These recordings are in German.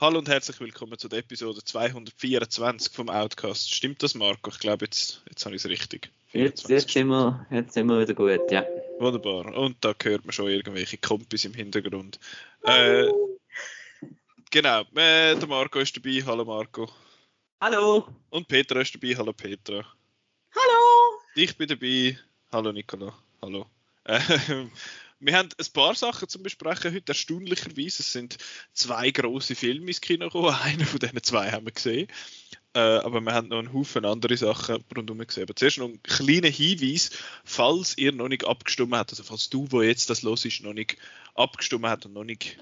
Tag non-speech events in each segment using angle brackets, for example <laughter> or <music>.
Hallo und herzlich willkommen zu der Episode 224 vom Outcast. Stimmt das, Marco? Ich glaube, jetzt, jetzt habe ich es richtig. Jetzt, jetzt, sind wir, jetzt sind wir wieder gut, ja. Wunderbar. Und da hört man schon irgendwelche Kompis im Hintergrund. Äh, genau, äh, der Marco ist dabei. Hallo Marco. Hallo. Und Petra ist dabei. Hallo Petra. Hallo. Ich bin dabei. Hallo Nicola. Hallo. Äh, <laughs> wir haben ein paar Sachen zum Besprechen heute. Erstaunlicherweise es sind zwei große Filme ins Kino gekommen. <laughs> Einen von diesen zwei haben wir gesehen. Äh, aber wir haben noch einen Haufen andere Sachen rundherum gesehen. Aber zuerst noch ein kleiner Hinweis, falls ihr noch nicht abgestimmt habt, also falls du, wo jetzt das los ist, noch nicht abgestimmt habt und noch nicht,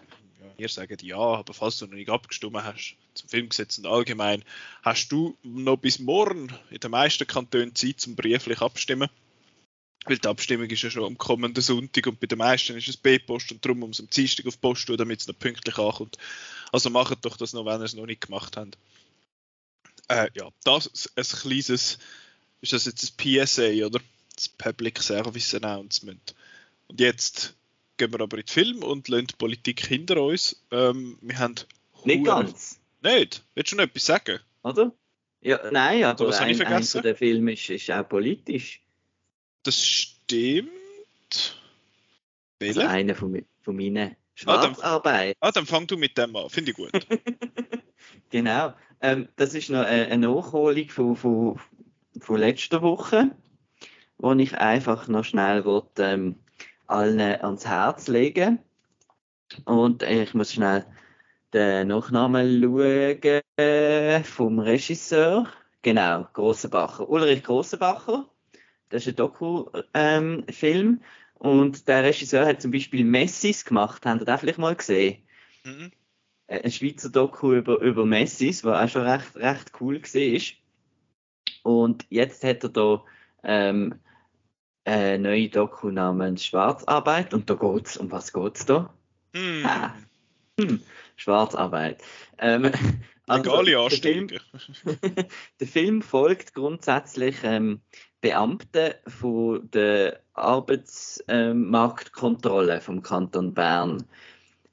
wir sagen ja, aber falls du noch nicht abgestimmt hast zum Filmgesetz und allgemein, hast du noch bis morgen in den meisten Kantonen Zeit zum brieflich abstimmen. Weil die Abstimmung ist ja schon am kommenden Sonntag und bei den meisten ist es B-Post und darum muss am Dienstag auf Post tun, damit es noch pünktlich ankommt. Also macht doch das noch, wenn ihr es noch nicht gemacht habt. Äh, ja, das ist ein kleines, ist das jetzt ein PSA oder das Public Service Announcement. Und jetzt gehen wir aber in den Film und lassen die Politik hinter uns. Ähm, wir haben Nicht hure- ganz, Nicht? Willst du noch etwas sagen? oder? Ja, nein, aber ich ein, ein von den Filmen ist, ist auch politisch. Das stimmt. Also Welcher? einer von, von meinen Ah, dann- Schwarzarbeit. Ah, dann fang du mit dem an. Finde ich gut. <laughs> Genau. Ähm, das ist noch eine, eine Nachholung von, von, von letzter Woche, wo ich einfach noch schnell wollte, ähm, allen ans Herz legen. Und äh, ich muss schnell den Nachnamen schauen äh, vom Regisseur. Genau, Grossenbacher. Ulrich Grossenbacher. Das ist ein Doku-Film. und der Regisseur hat zum Beispiel Messis gemacht. Habt ihr das vielleicht mal gesehen? Mhm. Äh, ein Schweizer Doku über, über Messis, was auch schon recht, recht cool war. Und jetzt hat er da ähm, eine neue Doku namens Schwarzarbeit. Und da geht's, um was geht's da? Hm. Ah. Hm, Schwarzarbeit. Ähm, <laughs> also, Legale der Film, Anstellungen. <laughs> der Film folgt grundsätzlich ähm, Beamten von der Arbeitsmarktkontrolle vom Kanton Bern.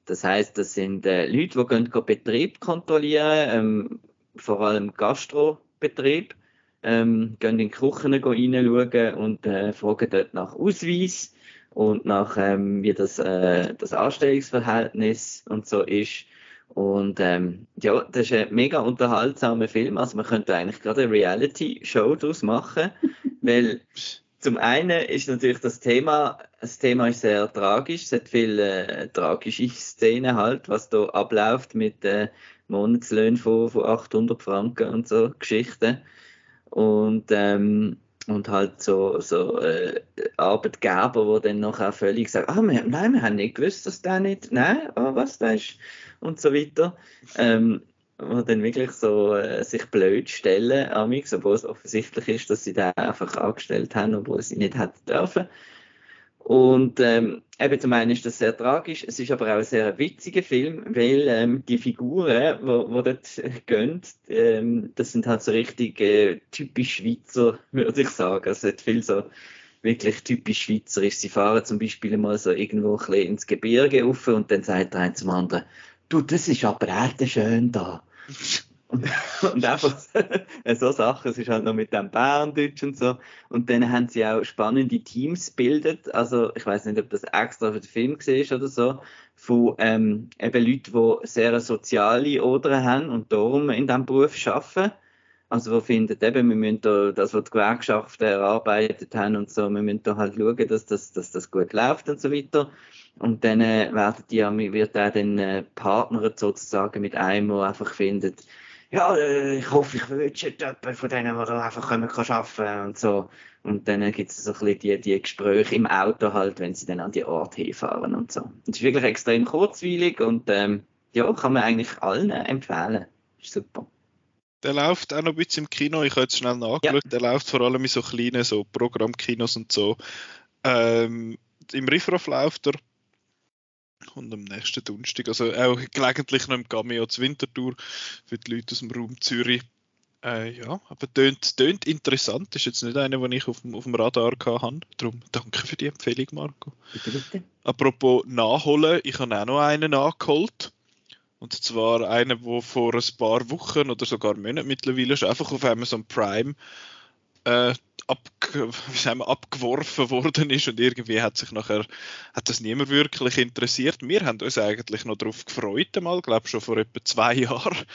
Das heißt, das sind äh, Leute, die gehen, gehen Betrieb kontrollieren, ähm, vor allem Gastrobetrieb, ähm, gehen in die Küchen reinschauen und äh, fragen dort nach Ausweis und nach, ähm, wie das, äh, das Anstellungsverhältnis und so ist. Und ähm, ja, das ist ein mega unterhaltsamer Film. Also man könnte eigentlich gerade eine Reality-Show daraus machen, <laughs> weil zum einen ist natürlich das Thema, das Thema ist sehr tragisch, es hat viele äh, tragische Szenen halt, was da abläuft mit äh, Monatslöhnen von, von 800 Franken und so Geschichten. Und, ähm, und halt so, so äh, Arbeitgeber, die dann nachher völlig sagen, ah, wir, nein, wir haben nicht gewusst, dass der nicht, nein, oh, was da ist und so weiter. Ähm, wo dann wirklich so äh, sich blöd stellen, amix, obwohl es offensichtlich ist, dass sie den einfach angestellt haben, obwohl sie nicht hätten dürfen. Und ähm, eben zum einen ist das sehr tragisch, es ist aber auch ein sehr witziger Film, weil ähm, die Figuren, wo dort gehen, ähm, das sind halt so richtig äh, typisch Schweizer, <laughs> würde ich sagen. Es hat viel so wirklich typisch schweizerisch. Sie fahren zum Beispiel mal so irgendwo ein bisschen ins Gebirge rauf und dann sagt der eine zum anderen, du, das ist aber echt schön da. Und, einfach <laughs> so Sachen, es ist halt noch mit dem Berndeutsch und so. Und dann haben sie auch spannende Teams gebildet. Also ich weiß nicht, ob das extra für den Film war oder so, von ähm, eben Leuten, die sehr soziale Oder haben und darum in diesem Beruf arbeiten. Also wo findet eben, wir müssen da, das, was die Gewerkschaften erarbeitet haben und so, wir müssen da halt schauen, dass das, dass das gut läuft und so weiter. Und dann äh, werden die, wird er dann äh, partnert sozusagen mit einem, der einfach findet, ja, äh, ich hoffe, ich wünsche jemanden von denen, da einfach können, kann arbeiten und so. Und dann gibt es so ein bisschen die, die Gespräche im Auto halt, wenn sie dann an die Ort hinfahren und so. Es ist wirklich extrem kurzweilig und ähm, ja, kann man eigentlich allen empfehlen. Ist super. Der läuft auch noch ein bisschen im Kino. Ich habe jetzt schnell nachgeschaut. Der läuft vor allem in so kleinen so Programmkinos und so. Ähm, Im Riffraff läuft er. Und am nächsten Donnerstag, also auch gelegentlich noch im Cameo zur Wintertour für die Leute aus dem Raum Zürich. Äh, ja, aber tönt, tönt interessant. Ist jetzt nicht einer, den ich auf dem, auf dem Radar hatte. Darum danke für die Empfehlung, Marco. Bitte, bitte. Apropos nachholen, ich habe auch noch einen nachgeholt. Und zwar einen, der vor ein paar Wochen oder sogar Monaten mittlerweile schon einfach auf Amazon Prime äh, ab, abgeworfen worden ist und irgendwie hat sich nachher hat das niemand wirklich interessiert. Wir haben uns eigentlich noch darauf gefreut, mal, glaube schon vor etwa zwei Jahren.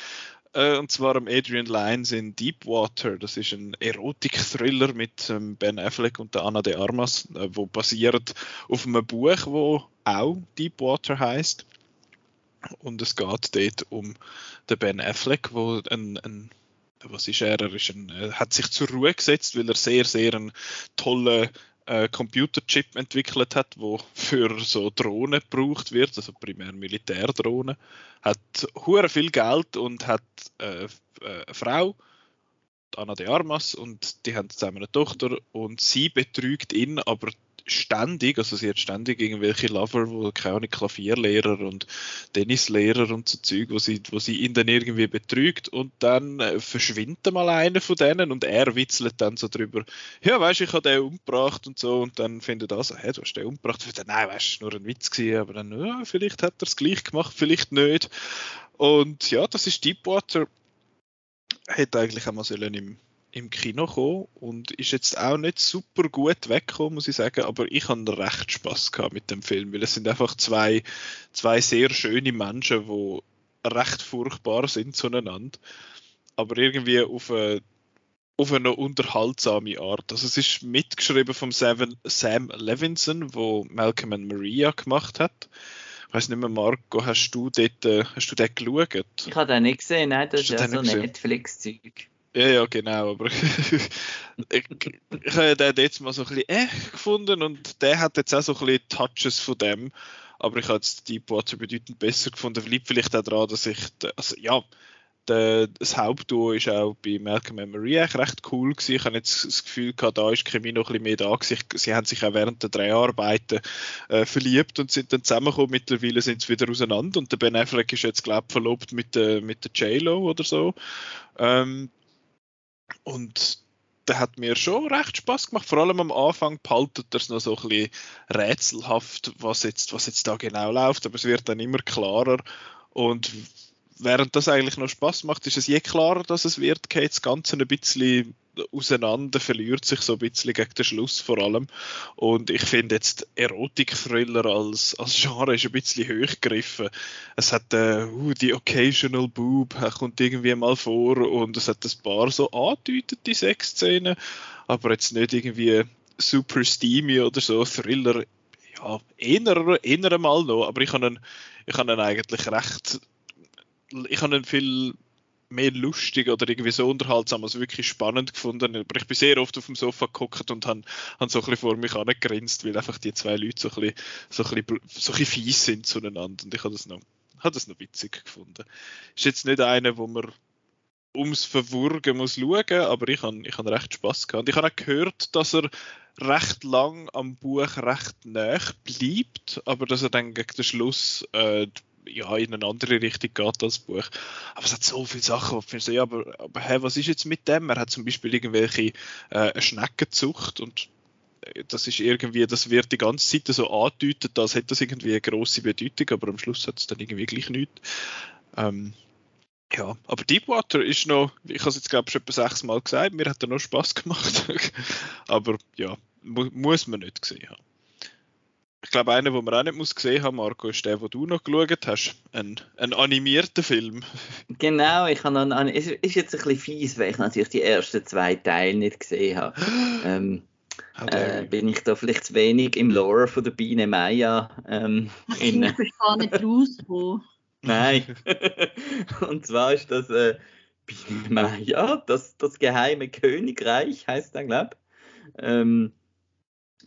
Äh, und zwar am Adrian Lyons in Deepwater. Das ist ein Erotik-Thriller mit ähm, Ben Affleck und der Anna de Armas, äh, wo basiert auf einem Buch, wo auch Deepwater heißt. Und es geht dort um den Ben Affleck, wo ein, ein was ist er? Er, ist ein, er hat sich zur Ruhe gesetzt, weil er sehr, sehr einen tollen äh, Computerchip entwickelt hat, wo für so Drohnen gebraucht wird, also primär Militärdrohnen. Hat hure viel Geld und hat äh, äh, eine Frau, Anna de Armas, und die haben zusammen eine Tochter und sie betrügt ihn, aber ständig, also sie hat ständig irgendwelche Lover, wo keine Ahnung, Klavierlehrer und Tennislehrer und so Zeug, wo sie, wo sie ihn dann irgendwie betrügt und dann äh, verschwindet mal einer von denen und er witzelt dann so drüber, ja weißt ich habe den umgebracht und so und dann findet er so, hey, du hast den umgebracht, dann, nein, weißt du, nur ein Witz gewesen, aber dann, ja, vielleicht hat er es gleich gemacht, vielleicht nicht. Und ja, das ist Deepwater, hätte eigentlich einmal sollen im im Kino gekommen und ist jetzt auch nicht super gut weggekommen, muss ich sagen, aber ich habe recht Spaß gehabt mit dem Film, weil es sind einfach zwei, zwei sehr schöne Menschen, die recht furchtbar sind zueinander, aber irgendwie auf eine, auf eine unterhaltsame Art. Also es ist mitgeschrieben Sam, Sam Levinson, wo Malcolm and Maria gemacht hat. Ich weiß nicht mehr, Marco, hast du dort, äh, hast du den geschaut? Ich habe den nicht gesehen, nein, das ist ja so ein Netflix-Zeug. Ja, ja, genau, aber ich, <laughs> ich habe den jetzt mal so ein bisschen äh gefunden und der hat jetzt auch so ein bisschen Touches von dem, aber ich habe jetzt Deepwater bedeutend besser gefunden. Liegt vielleicht auch daran, dass ich, also ja, der, das Hauptduo ist auch bei Malcolm and Maria recht cool gewesen. Ich habe jetzt das Gefühl gehabt, da ist Chemie noch ein bisschen mehr da gewesen. Sie haben sich auch während der drei Arbeiten äh, verliebt und sind dann zusammengekommen. Mittlerweile sind sie wieder auseinander und der Ben Affleck ist jetzt, glaube ich, verlobt mit, äh, mit der J-Lo oder so. Ähm, und der hat mir schon recht Spaß gemacht. Vor allem am Anfang behaltet er es noch so ein bisschen rätselhaft, was jetzt, was jetzt da genau läuft, aber es wird dann immer klarer. Und während das eigentlich noch Spaß macht, ist es je klarer, dass es wird, geht das Ganze ein bisschen auseinander, verliert sich so ein bisschen gegen den Schluss vor allem. Und ich finde jetzt Erotik-Thriller als, als Genre ist ein bisschen hochgegriffen. Es hat äh, uh, die Occasional Boob, kommt irgendwie mal vor und es hat ein paar so angedeutete Sexszenen, aber jetzt nicht irgendwie super steamy oder so, Thriller, ja, eher, eher mal noch, aber ich habe ihn, ich ihn eigentlich recht, ich habe ihn viel mehr lustig oder irgendwie so unterhaltsam als wirklich spannend gefunden. Aber ich bin sehr oft auf dem Sofa geguckt und habe, habe so ein bisschen vor mich angegrinst, weil einfach die zwei Leute so ein bisschen, so ein bisschen, so ein bisschen fies sind zueinander. Und ich habe das noch, das noch witzig gefunden. Ist jetzt nicht einer, wo man ums Verwurgen muss schauen, aber ich habe, ich habe recht Spaß gehabt. Und ich habe auch gehört, dass er recht lang am Buch recht nah bleibt, aber dass er dann gegen den Schluss äh, ja, in eine andere Richtung geht als Buch. Aber es hat so viele Sachen, wo ich so, ja, aber, aber hey, was ist jetzt mit dem? Er hat zum Beispiel irgendwelche äh, Schneckenzucht und äh, das ist irgendwie, das wird die ganze Zeit so angedeutet, als hätte das irgendwie eine grosse Bedeutung, aber am Schluss hat es dann irgendwie gleich nichts. Ähm, ja, aber Deepwater ist noch, ich habe es jetzt glaube ich schon etwa sechs Mal gesagt, mir hat er noch Spaß gemacht. <laughs> aber ja, mu muss man nicht gesehen haben ich glaube, einer, den man auch nicht muss gesehen haben, Marco, ist der, den du noch geschaut hast. Ein, ein animierter Film. Genau, ich habe noch, es ist jetzt ein bisschen fies, weil ich natürlich die ersten zwei Teile nicht gesehen habe. <gasps> ähm, äh, bin ich da vielleicht zu wenig im Lore von der Biene Maya ähm, in... Ich verstehe nicht raus, wo... <laughs> Nein. <laughs> Und zwar ist das äh, Biene Maya, das, das geheime Königreich, heißt er, glaube ich. Ähm,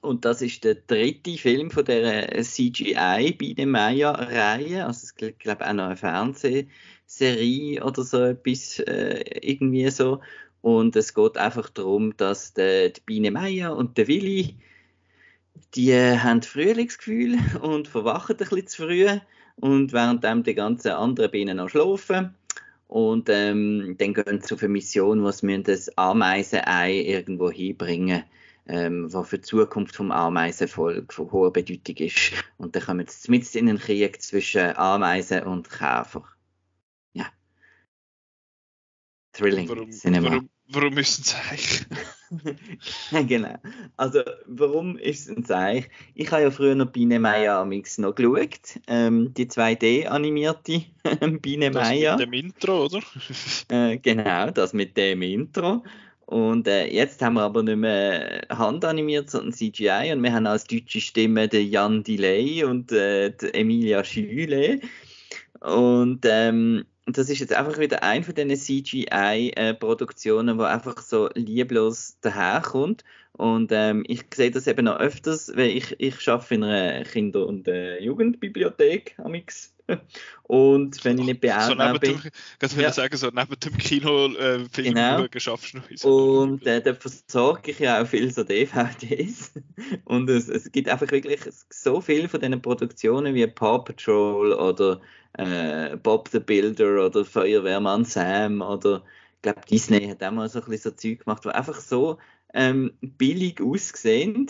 und das ist der dritte Film von der CGI Biene Meier-Reihe. Also es gibt, glaube auch noch eine Fernsehserie oder so etwas, äh, irgendwie so. Und es geht einfach darum, dass der, die Biene Meier und der Willi die äh, haben Frühlingsgefühl <laughs> und verwachen ein bisschen zu früh und währenddem die ganzen anderen Bienen noch schlafen. Und ähm, dann gehen sie auf eine Mission, wo sie das Ameisenei irgendwo hinbringen ähm, was für die Zukunft vom Ameisenvolk von hoher Bedeutung ist. Und dann kommen sie mit in einen Krieg zwischen Ameisen und Käfer. Ja. Thrilling Warum, Cinema. warum, warum müssen sie eigentlich? genau. Also, warum ist es ein Zeichen? Ich habe ja früher noch Biene Meier amix noch geschaut. Ähm, die 2D-animierte <laughs> Biene Das Meier. mit dem Intro, oder? Äh, genau, das mit dem Intro. Und äh, jetzt haben wir aber nicht mehr handanimiert, sondern CGI. Und wir haben als deutsche Stimme den Jan Delay und äh, die Emilia Schüle. Und ähm, das ist jetzt einfach wieder ein von diesen CGI-Produktionen, wo einfach so lieblos daherkommt. Und ähm, ich sehe das eben noch öfters, weil ich, ich arbeite in einer Kinder- und äh, Jugendbibliothek amix. Und wenn ich nicht so neben bin, dem, ganz Ja. sagen, so neben dem Kinofilm äh, Film Genau. schaffst du noch so Und äh, da versorge ich ja auch viel so DVDs. <laughs> Und es, es gibt einfach wirklich so viel von diesen Produktionen wie Paw Patrol oder äh, Bob the Builder oder Feuerwehrmann Sam oder ich glaube Disney hat auch mal so ein bisschen so Zeug gemacht, wo einfach so ähm, billig aussehen.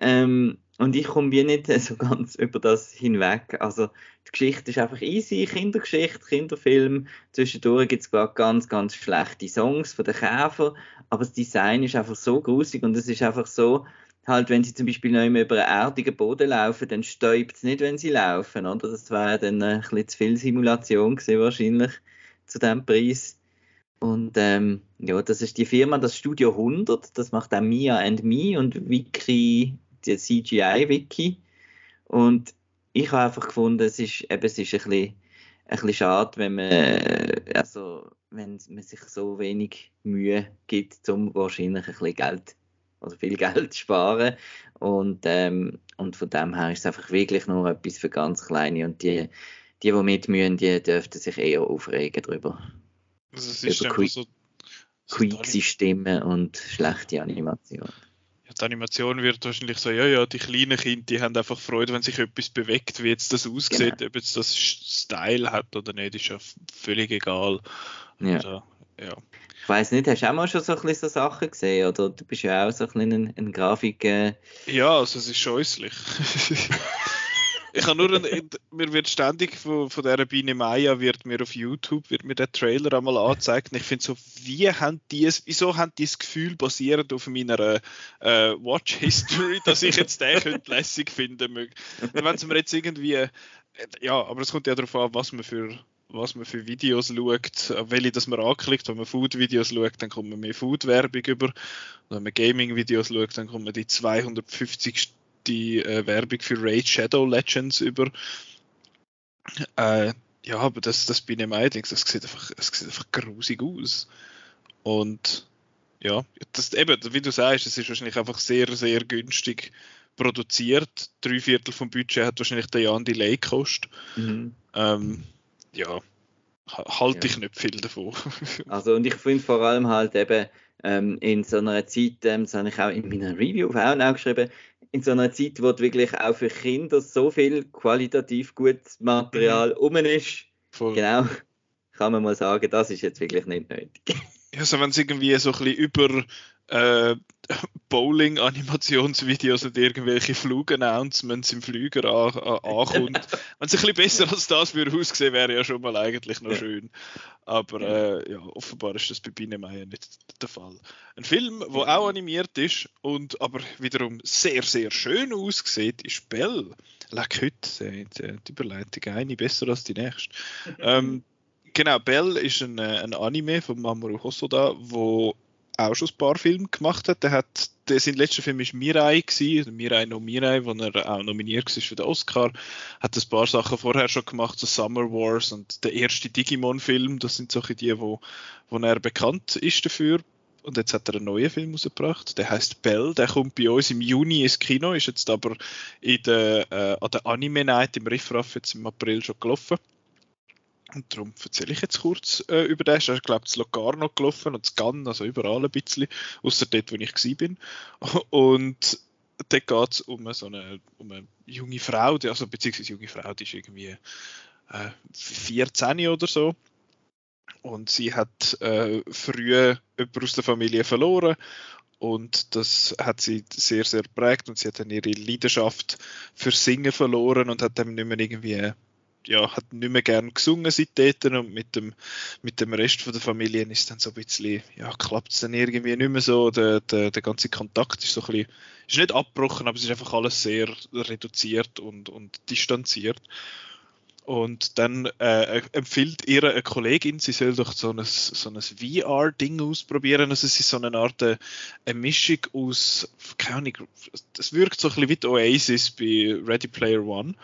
Ähm, und ich komme wie nicht <laughs> so ganz über das hinweg. Also die Geschichte ist einfach easy, Kindergeschichte, Kinderfilm. Zwischendurch gibt es ganz, ganz schlechte Songs von den Käfer, aber das Design ist einfach so grusig und es ist einfach so, halt, wenn sie zum Beispiel noch immer über einen erdigen Boden laufen, dann stäubt es nicht, wenn sie laufen, oder? Das wäre dann ein bisschen zu viel Simulation gewesen, wahrscheinlich, zu dem Preis. Und ähm, ja, das ist die Firma, das Studio 100, das macht auch Mia and Me und Wiki, die CGI-Wiki. Und ich habe einfach gefunden, es ist, eben, es ist ein bisschen, ein bisschen schade, wenn man, äh, also, wenn man sich so wenig Mühe gibt, um wahrscheinlich ein bisschen Geld oder viel <laughs> Geld zu sparen. Und, ähm, und von dem her ist es einfach wirklich nur etwas für ganz Kleine. Und die, die, die mitmühen, die dürften sich eher aufregen darüber. Also es ist über einfach so, so Stimmen und schlechte Animation. Die Animation wird wahrscheinlich so, ja, ja, die kleinen Kinder, die haben einfach Freude, wenn sich etwas bewegt, wie jetzt das aussieht, Genau. ob jetzt das Style hat oder nicht, ist ja völlig egal. Ja. Also, ja. Ich weiss nicht, hast du auch mal schon so, ein bisschen so Sachen gesehen? Oder du bist ja auch so ein bisschen ein, ein Grafik. Äh, Ja, also es ist scheußlich. <laughs> ich habe nur, ein, mir wird ständig von, von dieser Biene Maya wird mir auf YouTube wird mir der Trailer einmal angezeigt und ich finde so, wie haben die es, wieso haben die das Gefühl basierend auf meiner äh, Watch History, dass ich jetzt den könnte lässig finden möge. Wenn es mir jetzt irgendwie, äh, ja, aber es kommt ja darauf an, was man für was man für Videos schaut, welche das man anklickt. Wenn man Food-Videos schaut, dann kommt man mehr Food-Werbung über. Und wenn man Gaming-Videos schaut, dann kommt man die 250 die äh, Werbung für Raid Shadow Legends über. Äh, ja, aber das, das bin ich Meidlings, das sieht einfach, es sieht einfach grusig aus. Und ja, das eben, wie du sagst, es ist wahrscheinlich einfach sehr, sehr günstig produziert. Drei Viertel vom Budget hat wahrscheinlich der Jan Delay gekostet. Ähm, ja, ha- halte Ja. ich nicht viel davon. <laughs> Also, und ich finde vor allem halt eben ähm, in so einer Zeit, ähm, das habe ich auch in meiner Review auf auch geschrieben, in so einer Zeit, wo wirklich auch für Kinder so viel qualitativ gutes Material um ist, Voll. genau, kann man mal sagen, das ist jetzt wirklich nicht nötig. Ja, so wenn es irgendwie so ein bisschen über äh, <laughs> Bowling-Animationsvideos und irgendwelche Flug-Announcements im Flüger an, an, ankommt. <laughs> wenn es ein bisschen besser als das würde aussehen, wäre ja schon mal eigentlich noch schön. Aber äh, ja, offenbar ist das bei Biene Meier nicht der Fall. Ein Film, der auch animiert ist und aber wiederum sehr, sehr schön aussieht, ist Bell. Leck heute, die, die Überleitung eine besser als die nächste. <laughs> ähm, genau, Bell ist ein, äh, ein Anime von Mamoru Hosoda, wo auch schon ein paar Filme gemacht hat. Der hat der, sein letzter Film war Mirai, gewesen, Mirai no Mirai, wo er auch nominiert war für den Oscar. Hat ein paar Sachen vorher schon gemacht, so Summer Wars und der erste Digimon-Film. Das sind solche die, wo, wo er bekannt ist dafür. Und jetzt hat er einen neuen Film rausgebracht. Der heißt Bell. Der kommt bei uns im Juni ins Kino, ist jetzt aber in der, äh, an der Anime Night im Riffraff jetzt im April schon gelaufen. Und darum erzähle ich jetzt kurz äh, über den. Ich glaube, das Locarno gelaufen und das Gun, also überall ein bisschen, außer dort, wo ich bin. <laughs> Und dort geht es um, so eine, um eine junge Frau, die, also beziehungsweise junge Frau, die ist irgendwie äh, 14 oder so. Und sie hat äh, früh jemanden aus der Familie verloren und das hat sie sehr, sehr prägt und sie hat dann ihre Leidenschaft für Singen verloren und hat dann nicht mehr irgendwie ja, hat nicht mehr gern gesungen seitdem und mit dem, mit dem Rest von der Familie ist dann so ein bisschen, ja, klappt es dann irgendwie nicht mehr so, der, der, der ganze Kontakt ist so ein bisschen, ist nicht abgebrochen, aber es ist einfach alles sehr reduziert und, und distanziert. Und dann äh, empfiehlt ihr eine Kollegin, sie soll doch so ein, so ein VR-Ding ausprobieren. Also es ist so eine Art äh, eine Mischung aus, keine Ahnung, das wirkt so ein bisschen wie Oasis bei Ready Player One.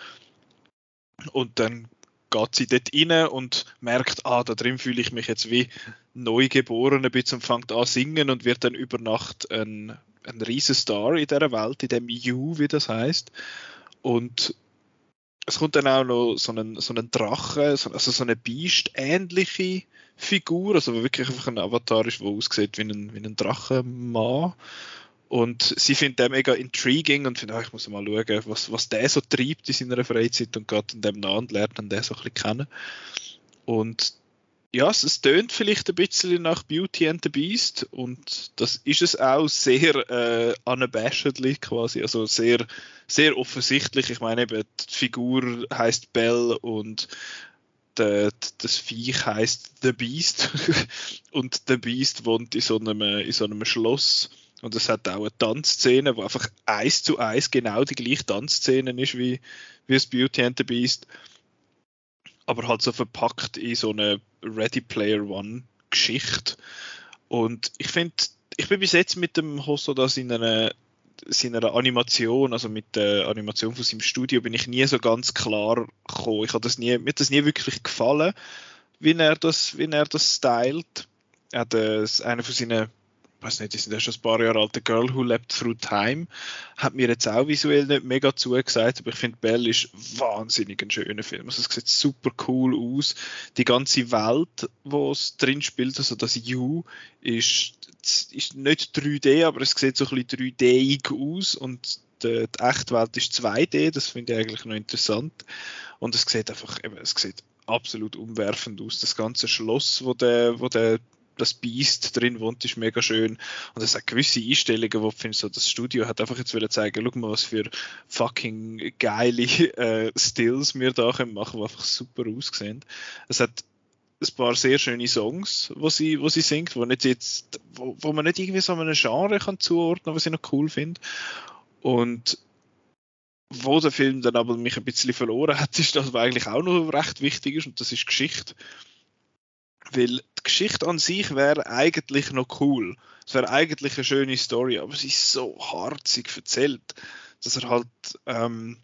Und dann geht sie dort rein und merkt, ah, da drin fühle ich mich jetzt wie neugeboren ein bisschen und fängt an singen und wird dann über Nacht ein, ein riesen Star in dieser Welt, in dem You, wie das heißt. Und es kommt dann auch noch so ein, so ein Drache, also so eine Beast-ähnliche Figur, also wirklich einfach ein Avatar ist, der aussieht wie ein, wie ein Drachenmann. Und sie findet den mega intriguing und findet, ah, ich muss mal schauen, was, was der so treibt in seiner Freizeit und geht dann dem nach und lernt dann den so ein bisschen kennen. Und ja, es, es tönt vielleicht ein bisschen nach Beauty and the Beast und das ist es auch sehr äh, unabashedly quasi, also sehr, sehr offensichtlich. Ich meine eben, die Figur heißt Belle und de, das Viech heißt The Beast <laughs> und The Beast wohnt in so einem, in so einem Schloss und es hat auch eine Tanzszene, wo einfach eins zu eins genau die gleiche Tanzszene ist wie, wie das Beauty and the Beast aber halt so verpackt in so eine Ready Player One Geschichte. Und ich finde, ich bin bis jetzt mit dem Hosoda in einer seiner Animation, also mit der Animation von seinem Studio, bin ich nie so ganz klar gekommen. Ich das nie, mir hat das nie wirklich gefallen, wie er das, wie er das stylt. Er hat äh, einer von seinen weiß nicht, die sind ja schon ein paar Jahre alt, The Girl Who Leapt Through Time, hat mir jetzt auch visuell nicht mega zugesagt, aber ich finde Belle ist wahnsinnig ein schöner Film. Also es sieht super cool aus. Die ganze Welt, wo es drin spielt, also das You, ist, ist nicht 3D, aber es sieht so ein bisschen 3D-ig aus und die, die echte Welt ist 2D, das finde ich eigentlich noch interessant. Und es sieht einfach, eben, es sieht absolut umwerfend aus. Das ganze Schloss, wo der, wo der das Beast drin wohnt, ist mega schön. Und es hat gewisse Einstellungen, wo ich finde, so das Studio hat einfach jetzt zeigen, schau mal, was für fucking geile äh, Stills wir da können machen, die einfach super aussehen. Es hat ein paar sehr schöne Songs, wo sie, wo sie singt, wo, nicht jetzt, wo, wo man nicht irgendwie so einem Genre kann zuordnen, was ich noch cool finde. Und wo der Film dann aber mich ein bisschen verloren hat, <laughs> ist das, was eigentlich auch noch recht wichtig ist, und das ist Geschichte. Weil die Geschichte an sich wäre eigentlich noch cool. Es wäre eigentlich eine schöne Story, aber sie ist so harzig erzählt, dass er halt ähm,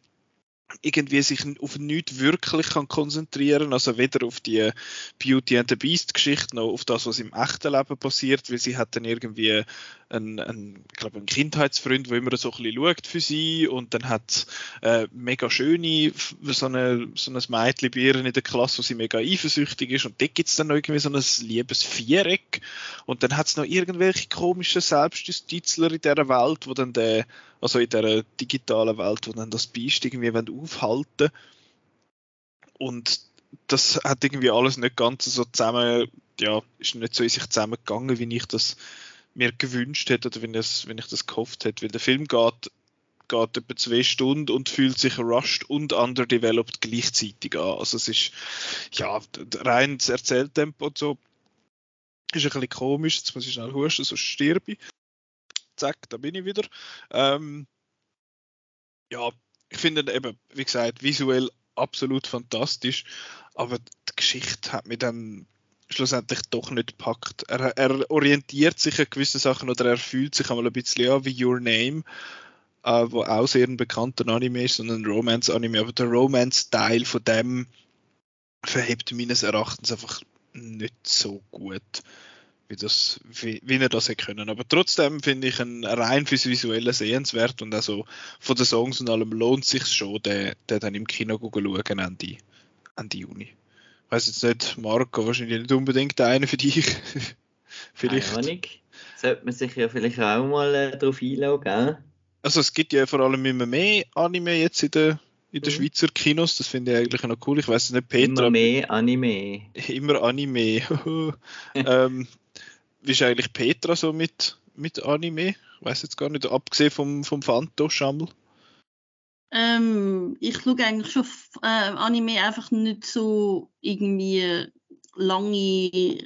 irgendwie sich auf nichts wirklich kann konzentrieren, also weder auf die Beauty and the Beast Geschichte noch auf das, was im echten Leben passiert, weil sie hat dann irgendwie einen, einen, ich glaube, einen Kindheitsfreund, der immer so ein bisschen schaut für sie und dann hat äh, mega schöne so eine, so ein Mädchen bei ihr in der Klasse, wo sie mega eifersüchtig ist und dort gibt es dann noch irgendwie so ein liebes Viereck und dann hat es noch irgendwelche komischen Selbstjustizler in dieser Welt, wo dann der also in der digitalen Welt, wo dann das Biest irgendwie aufhalten. Und das hat irgendwie alles nicht ganz so zusammen, ja, ist nicht so in sich zusammengegangen, wie ich das mir gewünscht hätte oder wenn, das, wenn ich das gehofft hätte, weil der Film geht, geht etwa zwei Stunden und fühlt sich rushed und underdeveloped gleichzeitig an. Also es ist, ja, rein das Erzähltempo und so ist ein bisschen komisch, jetzt muss ich schnell husten, sonst sterbe ich zack, da bin ich wieder. Ähm, ja, ich finde eben, wie gesagt, visuell absolut fantastisch, aber die Geschichte hat mich dann schlussendlich doch nicht gepackt. Er, er orientiert sich an gewissen Sachen oder er fühlt sich einmal ein bisschen an wie Your Name, äh, wo auch sehr ein bekannter Anime ist, sondern ein Romance-Anime, aber der Romance-Teil von dem verhebt meines Erachtens einfach nicht so gut wie, das, wie, wie er das hätte können. Aber trotzdem finde ich einen rein fürs Visuelle sehenswert und also von den Songs und allem lohnt sich schon, den, den dann im Kino zu schauen Ende, Ende Juni. Ich weiß jetzt nicht, Marco, wahrscheinlich nicht unbedingt einer für dich. <laughs> vielleicht. Keine Ahnung. Sollte man sich ja vielleicht auch mal äh, darauf einloggen, gell? Also es gibt ja vor allem immer mehr Anime jetzt in den in den Mhm. Schweizer Kinos, das finde ich eigentlich noch cool. Ich weiß nicht, Petra, Immer mehr Anime. <laughs> immer Anime. <laughs> ähm, wie ist eigentlich Petra so mit, mit Anime? Ich weiß jetzt gar nicht, abgesehen vom, vom Phantom-Schammel. Ähm, ich schaue eigentlich schon äh, Anime einfach nicht so irgendwie lange,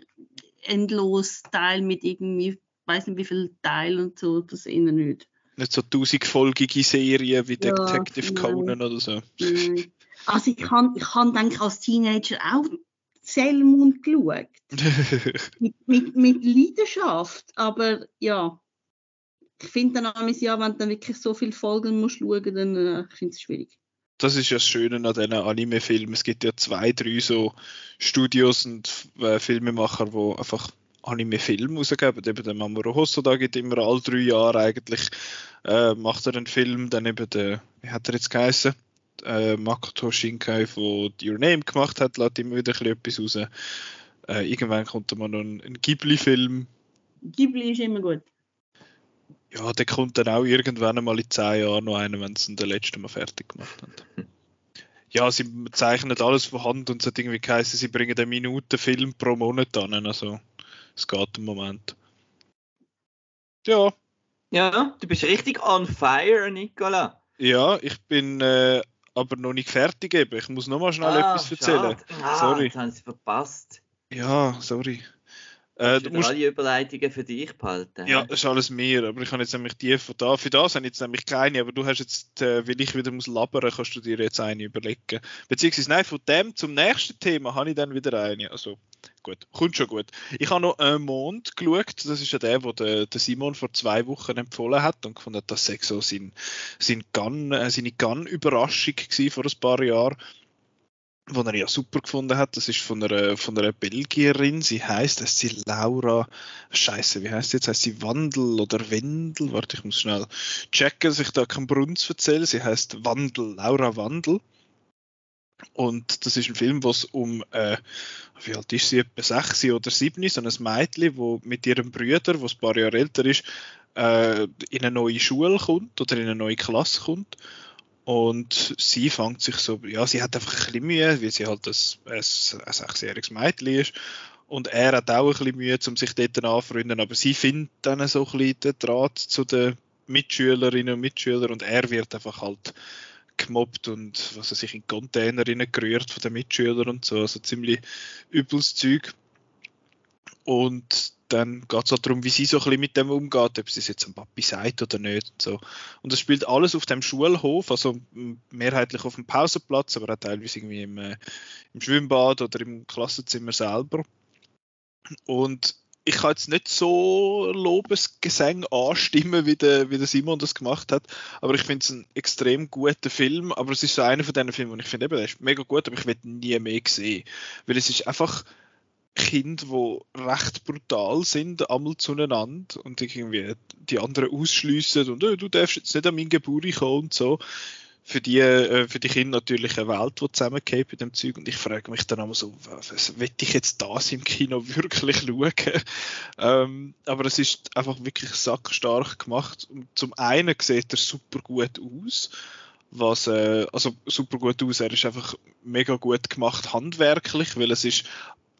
endlos Teil mit irgendwie, weiß nicht wie viel Teil und so, das eher nicht. Nicht so tausendfolgige Serien wie Ja, Detective nein. Conan oder so. Nein. Also ich habe ich han, denke ich, als Teenager auch Moon geschaut. <laughs> Mit, mit, mit Leidenschaft, aber ja. Ich finde dann am ja, wenn du dann wirklich so viele Folgen musst schauen, dann äh, ich finde es schwierig. das ist ja das Schöne an diesen Anime-Filmen. Es gibt ja zwei, drei so Studios und äh, Filmemacher, die einfach Anime-Filme rausgeben. Eben der Mamoru Hosoda gibt immer alle drei Jahre eigentlich, äh, macht er einen Film. Dann eben der, wie hat er jetzt geheißen? Äh, Makoto Shinkai, der Your Name gemacht hat, lässt immer wieder ein bisschen etwas raus. Äh, irgendwann kommt mal noch ein, ein Ghibli-Film. Ghibli ist immer gut. Ja, der kommt dann auch irgendwann einmal in zehn Jahren noch einen, wenn sie ihn den letzten Mal fertig gemacht haben. Ja, sie zeichnen alles von Hand und es hat irgendwie geheißen, sie bringen eine Minute Film pro Monat an. Also, es geht im Moment. Ja, Ja, du bist richtig on fire, Nicola. ja, ich bin äh, aber noch nicht fertig eben. Ich muss noch mal schnell Ah, etwas erzählen. Ah, Sorry. Jetzt haben sie verpasst. Ja, sorry. Äh, du musst, alle Überleitungen für dich behalten? ja, das ist alles mehr, aber ich habe jetzt nämlich die von da. Für das habe ich jetzt nämlich keine, aber du hast jetzt, äh, weil ich wieder muss labern, kannst du dir jetzt eine überlegen. Beziehungsweise, nein, von dem zum nächsten Thema habe ich dann wieder eine. Also, gut, kommt schon gut. Ich habe noch einen Mond geschaut, das ist ja der, wo der, der Simon vor zwei Wochen empfohlen hat und gefunden hat, das sei so sein, sein Gun, äh, seine Gun-Überraschung vor ein paar Jahren. Wo er ja super gefunden hat, das ist von einer, von einer Belgierin, sie heißt, heißt sie Laura, scheiße, wie heißt sie jetzt, heißt sie Wandel oder Wendel, warte, ich muss schnell checken, dass ich da keinen Brunz erzähle, sie heißt Wandel, Laura Wandel. Und das ist ein Film, wo es um, äh, wie alt ist sie, etwa 6 oder 7, so ein Mädchen, wo mit ihrem Bruder, wo ein paar Jahre älter ist, äh, in eine neue Schule kommt oder in eine neue Klasse kommt. Und sie fängt sich so, ja, sie hat einfach ein bisschen Mühe, weil sie halt ein, ein, ein sechsjähriges Mädchen ist. Und er hat auch ein bisschen Mühe, um sich dort anzufreunden, aber sie findet dann so ein bisschen den Draht zu den Mitschülerinnen und Mitschülern und er wird einfach halt gemobbt und was er sich in Container gerührt von den Mitschülern und so, also ziemlich übles Zeug. Und dann geht es halt darum, wie sie so ein bisschen mit dem umgeht, ob sie es jetzt am Papi sagt oder nicht. Und, so. und das spielt alles auf dem Schulhof, also mehrheitlich auf dem Pausenplatz, aber auch teilweise irgendwie im, äh, im Schwimmbad oder im Klassenzimmer selber. Und ich kann jetzt nicht so Lobesgesang anstimmen, wie der, wie der Simon das gemacht hat, aber ich finde es ein extrem guter Film, aber es ist so einer von diesen Filmen, wo ich finde, der ist mega gut, aber ich will nie mehr sehen, weil es ist einfach Kinder, die recht brutal sind, einmal zueinander und irgendwie die anderen ausschliessen und «Äh, du darfst jetzt nicht an mein Geburt kommen und so. Für die, äh, für die Kinder natürlich eine Welt, die zusammengeht bei dem Zeug und ich frage mich dann immer so, was will ich jetzt das im Kino <laughs> wirklich schauen? ähm, aber es ist einfach wirklich sackstark gemacht. Und zum einen sieht er super gut aus, was, äh, also super gut aus, er ist einfach mega gut gemacht handwerklich, weil es ist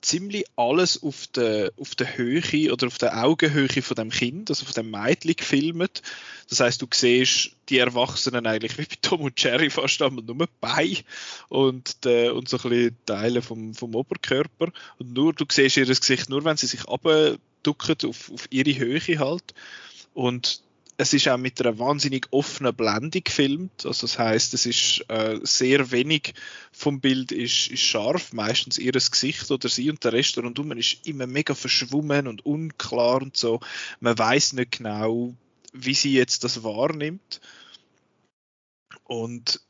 ziemlich alles auf der, auf der Höhe oder auf der Augenhöhe von dem Kind, also von dem Mädchen gefilmt. Das heißt, du siehst die Erwachsenen eigentlich wie bei Tom und Jerry fast einmal nur Bein und, der, und so ein bisschen Teile vom, vom Oberkörper. Und nur, du siehst ihr Gesicht nur, wenn sie sich abducken auf, auf ihre Höhe halt. Und es ist auch mit einer wahnsinnig offenen Blende gefilmt. Also das heißt, es ist äh, sehr wenig vom Bild ist, ist scharf, meistens ihr Gesicht oder sie und der Rest rundum ist immer mega verschwommen und unklar und so. Man weiß nicht genau, wie sie jetzt das wahrnimmt. Und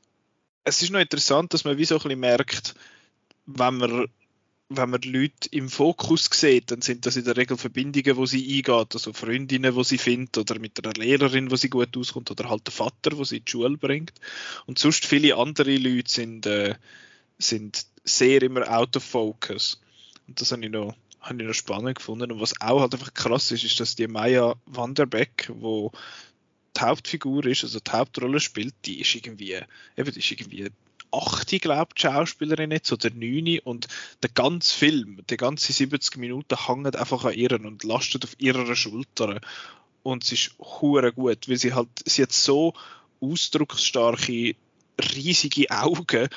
es ist noch interessant, dass man wie so ein bisschen merkt, wenn man wenn man die Leute im Fokus sieht, dann sind das in der Regel Verbindungen, wo sie eingeht, also Freundinnen, wo sie findet, oder mit einer Lehrerin, wo sie gut auskommt, oder halt der Vater, wo sie in die Schule bringt. Und sonst viele andere Leute sind, äh, sind sehr immer out of focus. Und das habe ich noch, habe ich noch spannend gefunden. Und was auch halt einfach krass ist, ist, dass die Maya Wanderbeck, wo die Hauptfigur ist, also die Hauptrolle spielt, die ist irgendwie, eben, die ist irgendwie 8, glaube die Schauspielerin jetzt, oder 9 und der ganze Film, die ganze 70 Minuten hängt einfach an ihr und lastet auf ihrer Schulter. Und sie ist hure gut, weil sie halt, sie hat so ausdrucksstarke, riesige Augen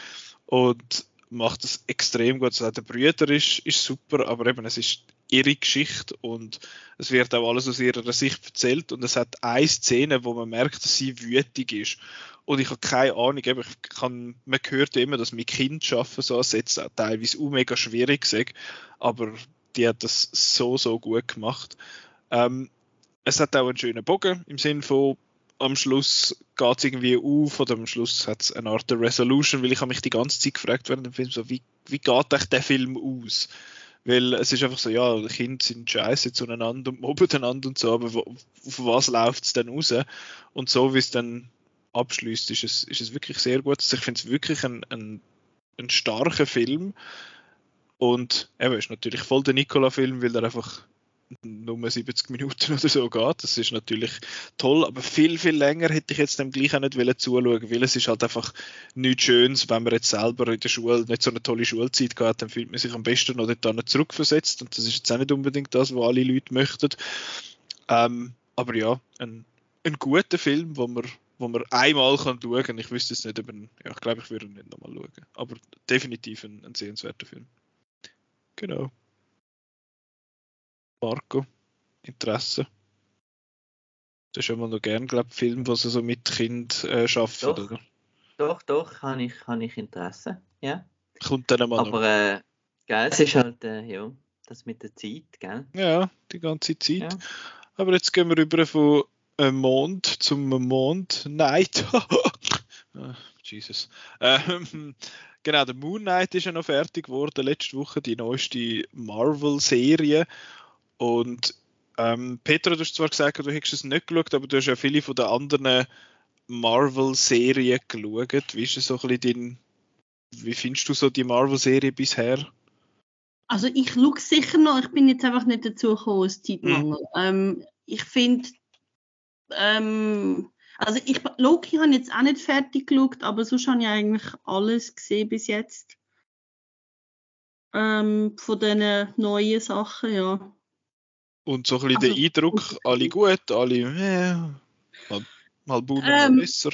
und macht das extrem gut. Also der Brüder ist, ist super, aber eben es ist ihre Geschichte und es wird auch alles aus ihrer Sicht erzählt und es hat eine Szene, wo man merkt, dass sie wütig ist und ich habe keine Ahnung, ich kann, man hört immer, dass mit Kind schaffen so jetzt teilweise auch mega schwierig ist, aber die hat das so, so gut gemacht. Ähm, es hat auch einen schönen Bogen im Sinn von am Schluss geht es irgendwie auf oder am Schluss hat es eine Art Resolution, weil ich habe mich die ganze Zeit gefragt während dem Film so, wie, wie geht euch der Film aus? Weil es ist einfach so, ja, Kinder sind scheiße zueinander und mobben einander und so, aber auf was läuft es denn raus? Und so wie es dann abschließt, ist es, ist es wirklich sehr gut. Also ich finde es wirklich ein, ein, ein starker Film. Und er ist natürlich voll der Nicola-Film, weil er einfach nur 70 Minuten oder so geht. Das ist natürlich toll, aber viel, viel länger hätte ich jetzt dem gleich auch nicht wollen zuschauen, weil es ist halt einfach nichts Schönes, wenn man jetzt selber in der Schule nicht so eine tolle Schulzeit hat, dann fühlt man sich am besten noch dort zurückversetzt und das ist jetzt auch nicht unbedingt das, was alle Leute möchten. Ähm, aber ja, ein, ein guter Film, wo man wo man einmal kann schauen kann. Ich wüsste es nicht, aber ja, ich glaube, ich würde ihn nicht nochmal schauen. Aber definitiv ein, ein sehenswerter Film. Genau. Marco, Interesse? Das ist mal noch gern, glaube ich, Film, was so mit Kind äh, schafft, doch, oder? Doch, doch, habe ich, habe ich Interesse, ja. Kommt dann mal Aber äh, gell, es ist halt, äh, ja, das mit der Zeit, gell? Ja, die ganze Zeit. Ja. Aber jetzt gehen wir rüber von Mond zum Mond Night. <laughs> Ah, Jesus. Ähm, genau, der Moon Knight ist ja noch fertig geworden letzte Woche, die neueste Marvel-Serie. Und ähm, Petra, du hast zwar gesagt, du hättest es nicht geschaut, aber du hast ja viele von den anderen Marvel-Serien geschaut. Wie ist es so ein bisschen dein, wie findest du so die Marvel-Serie bisher? Also ich schaue sicher noch, ich bin jetzt einfach nicht dazu gekommen aus Zeitmangel. Mhm. Ähm, ich finde, ähm, also ich, Loki habe jetzt auch nicht fertig geschaut, aber sonst habe ich eigentlich alles gesehen bis jetzt. Ähm, von diesen neuen Sachen, ja. Und so ein bisschen Also, der Eindruck, alle gut, alle äh, mal, mal Buhnen, Ähm, mal besser.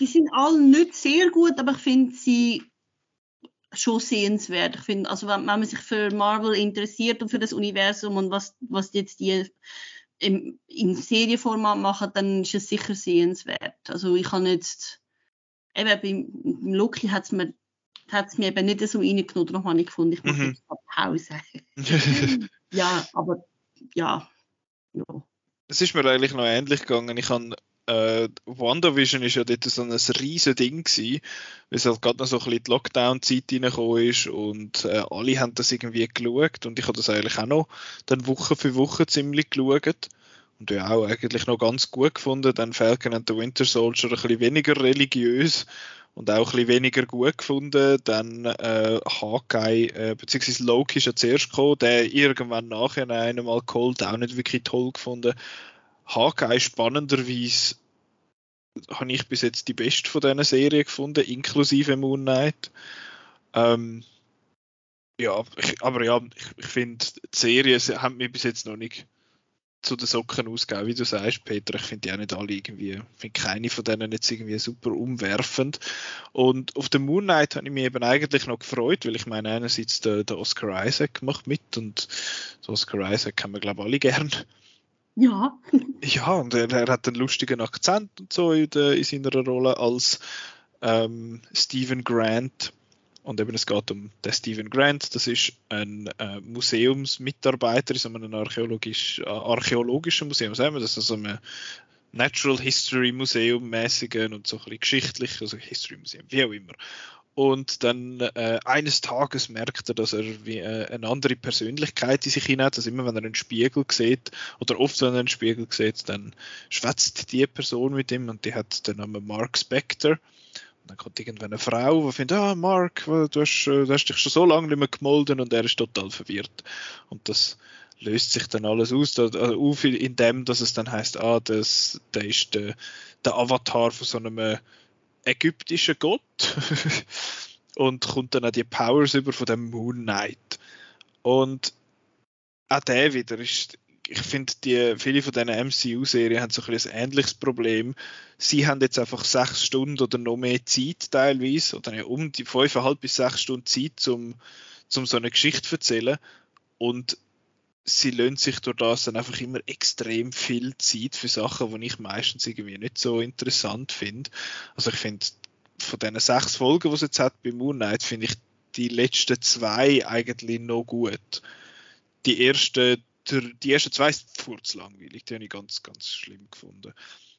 Die sind alle nicht sehr gut, aber ich finde sie schon sehenswert. Ich finde, also wenn, wenn man sich für Marvel interessiert und für das Universum und was, was jetzt die im, in Serienformat machen, dann ist es sicher sehenswert. Also ich habe jetzt, eben beim, beim Loki hat es mir, hat's mir eben nicht so reingenommen, darum habe ich gefunden, ich mache Mhm. jetzt mal Pause. <laughs> ja, aber ja. ja. Es ist mir eigentlich noch ähnlich gegangen. Ich habe äh, WandaVision ist ja dort so ein riesen Ding gewesen, weil es halt gerade noch so ein bisschen die Lockdown-Zeit reingekommen ist und äh, alle haben das irgendwie geschaut und ich habe das eigentlich auch noch dann Woche für Woche ziemlich geschaut und ja auch eigentlich noch ganz gut gefunden. Dann Falcon and the Winter Soldier ein bisschen weniger religiös und auch ein bisschen weniger gut gefunden. Dann äh, Hawkeye, äh, beziehungsweise Loki ist ja zuerst gekommen, der irgendwann nachher einmal geholt, auch nicht wirklich toll gefunden. Hawkeye spannenderweise habe ich bis jetzt die beste von diesen Serien gefunden, inklusive Moon Knight. Ähm, ja, ich, aber ja, ich, ich finde, die Serien haben mir bis jetzt noch nicht zu den Socken ausgegeben, wie du sagst, Peter. Ich finde die auch nicht alle irgendwie, finde keine von denen jetzt irgendwie super umwerfend. Und auf den Moon Knight habe ich mich eben eigentlich noch gefreut, weil ich meine, einerseits der, der Oscar Isaac macht mit und Oscar Isaac haben wir, glaube ich, alle gern. Ja, Ja, und er, er hat einen lustigen Akzent und so in, der, in seiner Rolle als ähm, Stephen Grant. Und eben es geht um den Stephen Grant, das ist ein äh, Museumsmitarbeiter in so einem archäologisch, äh, archäologischen Museum, sagen wir das, also einem Natural History Museum mäßigen und so ein bisschen geschichtlich, also History Museum, wie auch immer. Und dann äh, eines Tages merkt er, dass er wie äh, eine andere Persönlichkeit in sich hinein Also immer wenn er einen Spiegel sieht, oder oft wenn er einen Spiegel sieht, dann schwätzt die Person mit ihm und die hat den Namen Mark Spector. Und dann kommt irgendwann eine Frau, die findet, ah Mark, du hast, äh, du hast dich schon so lange nicht mehr gemolden und er ist total verwirrt. Und das löst sich dann alles aus, äh, auf in dem, dass es dann heißt, ah, das, der ist der der Avatar von so einem äh, ägyptischen Gott <laughs> und kommt dann auch die Powers über von dem Moon Knight. Und auch der wieder ist, ich finde, die, viele von diesen MCU-Serien haben so ein, ein ähnliches Problem. Sie haben jetzt einfach sechs Stunden oder noch mehr Zeit teilweise, oder um die fünfeinhalb bis sechs Stunden Zeit, um, um so eine Geschichte zu erzählen. Und sie lösen sich durch das dann einfach immer extrem viel Zeit für Sachen, die ich meistens irgendwie nicht so interessant finde. Also ich finde, von diesen sechs Folgen, die es jetzt hat bei Moon Knight, finde ich die letzten zwei eigentlich noch gut. Die ersten, die ersten zwei sind langweilig, die habe ich ganz, ganz schlimm gefunden.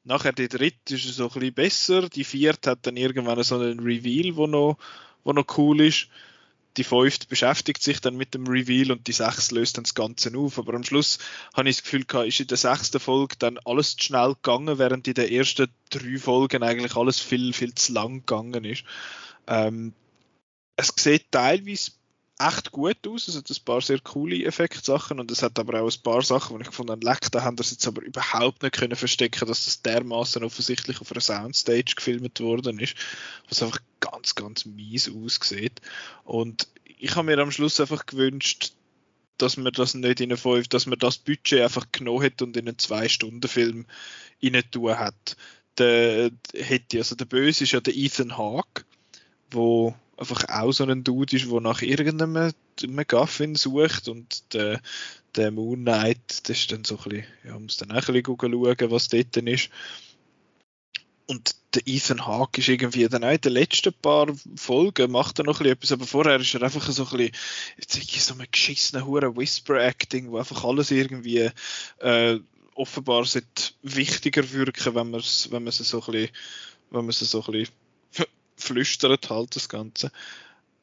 Nachher die dritte ist so ein bisschen besser, die vierte hat dann irgendwann so einen Reveal, wo noch, wo noch cool ist die fünfte beschäftigt sich dann mit dem Reveal und die sechste löst dann das Ganze auf. Aber am Schluss habe ich das Gefühl gehabt, ist in der sechsten Folge dann alles zu schnell gegangen, während in den ersten drei Folgen eigentlich alles viel, viel zu lang gegangen ist. Ähm, es sieht teilweise echt gut aus. Es hat ein paar sehr coole Effektsachen und es hat aber auch ein paar Sachen, wo ich gefunden habe, da haben das jetzt aber überhaupt nicht können verstecken, dass das dermaßen offensichtlich auf einer Soundstage gefilmt worden ist, was einfach ganz, ganz mies aussieht. Und ich habe mir am Schluss einfach gewünscht, dass man das nicht in eine dass man das Budget einfach genommen hat und in einen Zwei-Stunden-Film rein tun hat. Der, hätte, also der Böse ist ja der Ethan Hawke, wo einfach auch so ein Dude ist, der nach irgendeinem McGuffin sucht und der, der Moon Knight, das ist dann so ein bisschen, ja, muss dann auch ein bisschen schauen, was dort ist. Und der Ethan Hawke ist irgendwie dann auch in den letzten paar Folgen macht er noch etwas, aber vorher ist er einfach so ein bisschen, jetzt so ein geschissener hure Whisper-Acting, wo einfach alles irgendwie äh, offenbar wichtiger wirken, wenn man es wenn so ein bisschen, wenn man es so ein bisschen flüstert halt das Ganze.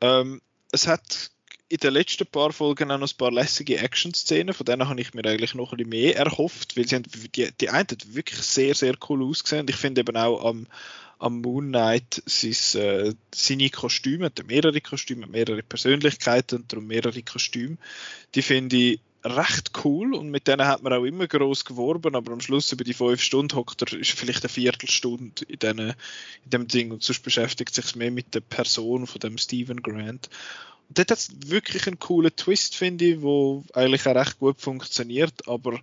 Ähm, es hat in den letzten paar Folgen auch noch ein paar lässige Action-Szenen, von denen habe ich mir eigentlich noch ein bisschen mehr erhofft, weil sie haben, die, die eine hat wirklich sehr, sehr cool ausgesehen und ich finde eben auch am, am Moon Knight sein, äh, seine Kostüme, mehrere Kostüme, mehrere Persönlichkeiten und darum mehrere Kostüme, die finde ich recht cool und mit denen hat man auch immer groß geworben, aber am Schluss über die fünf Stunden hockt er, ist vielleicht eine Viertelstunde in, den, in dem Ding und sonst beschäftigt sich mehr mit der Person von dem Stephen Grant. Und dort hat es wirklich einen coolen Twist, finde ich, wo eigentlich auch recht gut funktioniert, aber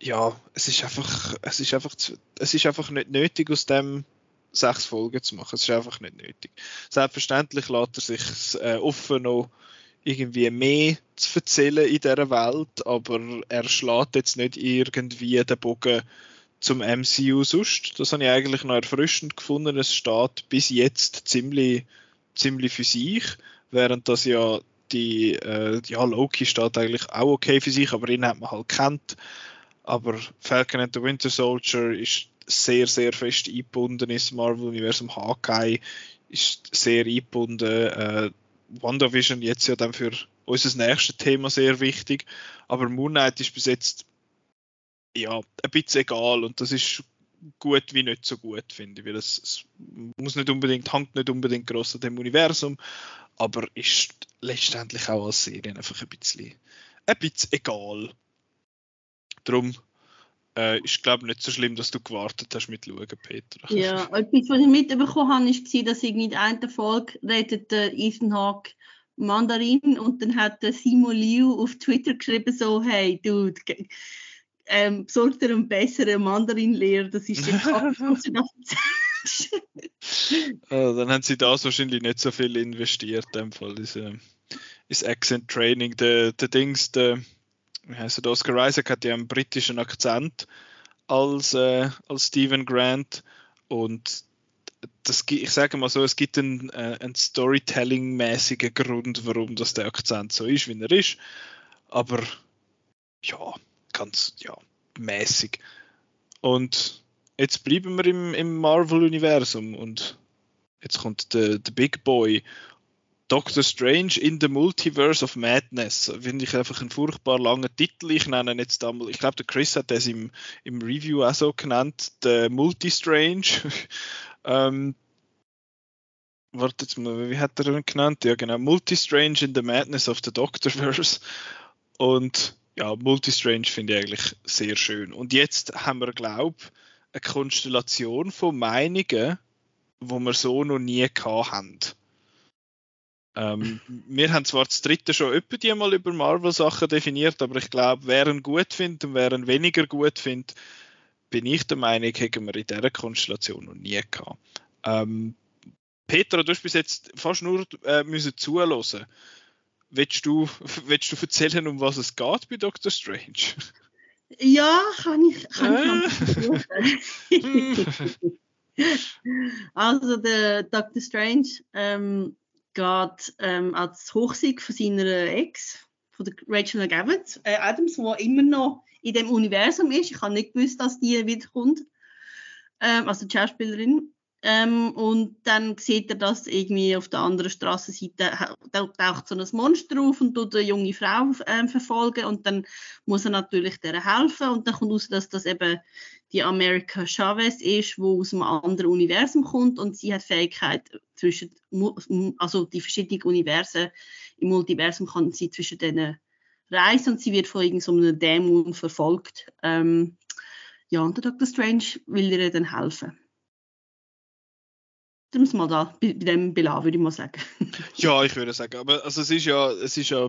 ja, es ist einfach, es ist einfach, es ist einfach nicht nötig aus dem sechs Folgen zu machen. Es ist einfach nicht nötig. Selbstverständlich lässt er sich äh, offen noch irgendwie mehr zu erzählen in dieser Welt, aber er schlägt jetzt nicht irgendwie den Bogen zum MCU sonst. Das habe ich eigentlich noch erfrischend gefunden. Es steht bis jetzt ziemlich, ziemlich für sich, während das ja die, äh, ja, Loki steht eigentlich auch okay für sich, aber ihn hat man halt kennt. Aber Falcon and the Winter Soldier ist sehr, sehr fest eingebunden ins Marvel-Universum. Hawkeye ist sehr eingebunden. Äh, WandaVision jetzt ja dann für unser nächstes Thema sehr wichtig. Aber Moon Knight ist bis jetzt ja ein bisschen egal und das ist gut wie nicht so gut, finde ich. Weil es, muss nicht unbedingt, hängt nicht unbedingt groß an dem Universum, aber ist letztendlich auch als Serie einfach ein bisschen, ein bisschen egal. Darum äh, ist, glaube nicht so schlimm, dass du gewartet hast mit Schauen, Peter. Ja, <laughs> etwas, was ich mitbekommen habe, war, dass irgendwie in einer Folge redet der Ethan Hawke Mandarin und dann hat der Simon Liu auf Twitter geschrieben so, hey, Dude, ähm, besorg dir einen besseren Mandarin-Lehrer, das ist der du also, Dann haben sie da wahrscheinlich nicht so viel investiert, in dem Fall, ist, äh, ist Accent Training. Der, der Dings, der wie heißt er, Oscar Isaac hat ja einen britischen Akzent als, äh, als Stephen Grant und das, ich sage mal so, es gibt einen, äh, einen Storytelling-mäßigen Grund, warum das der Akzent so ist, wie er ist. Aber ja, ganz ja, mäßig. Und jetzt bleiben wir im, im Marvel-Universum und jetzt kommt der, der Big Boy Doctor Strange in the Multiverse of Madness. Finde ich einfach einen furchtbar langen Titel. Ich nenne ihn jetzt einmal, ich glaube, der Chris hat das im, im Review auch so genannt, der Multi-Strange. <laughs> ähm, warte mal, wie hat er ihn genannt? Ja, genau, Multi-Strange in the Madness of the Doctorverse. Und ja, Multi-Strange finde ich eigentlich sehr schön. Und jetzt haben wir, glaube eine Konstellation von Meinungen, wo wir so noch nie gehabt haben. Ähm, wir haben zwar das dritte schon öppe die mal über Marvel-Sachen definiert, aber ich glaube, wer ihn gut findet und wer ihn weniger gut findet, bin ich der Meinung, hätten wir in dieser Konstellation noch nie gehabt. Ähm, Petra, du hast bis jetzt fast nur äh, müssen zuhören. Willst du, <laughs> willst du erzählen, um was es geht bei Doctor Strange? Ja, kann ich, kann ich äh. <laughs> <laughs> Also der Doctor Strange ähm, geht ähm, als Hochsieg von seiner Ex, von der Rachel McAdams, äh, Adams, die immer noch in dem Universum ist. Ich habe nicht gewusst, dass die wiederkommt. Ähm, also die Schauspielerin. Ähm, und dann sieht er, dass irgendwie auf der anderen Straßenseite taucht so ein Monster auf und tut eine junge Frau ähm, verfolgen und dann muss er natürlich der helfen und dann kommt raus, dass das eben die America Chavez ist, wo aus einem anderen Universum kommt und sie hat Fähigkeit zwischen, also die verschiedenen Universen im Multiversum kann sie zwischen denen reisen und sie wird von irgendeinem Dämon verfolgt. Ähm, ja, und der Dr. Strange will ihr dann helfen. Da muss man da bei, bei dem belassen, würde ich mal sagen. <laughs> ja, ich würde sagen, aber also es ist ja, es ist ja,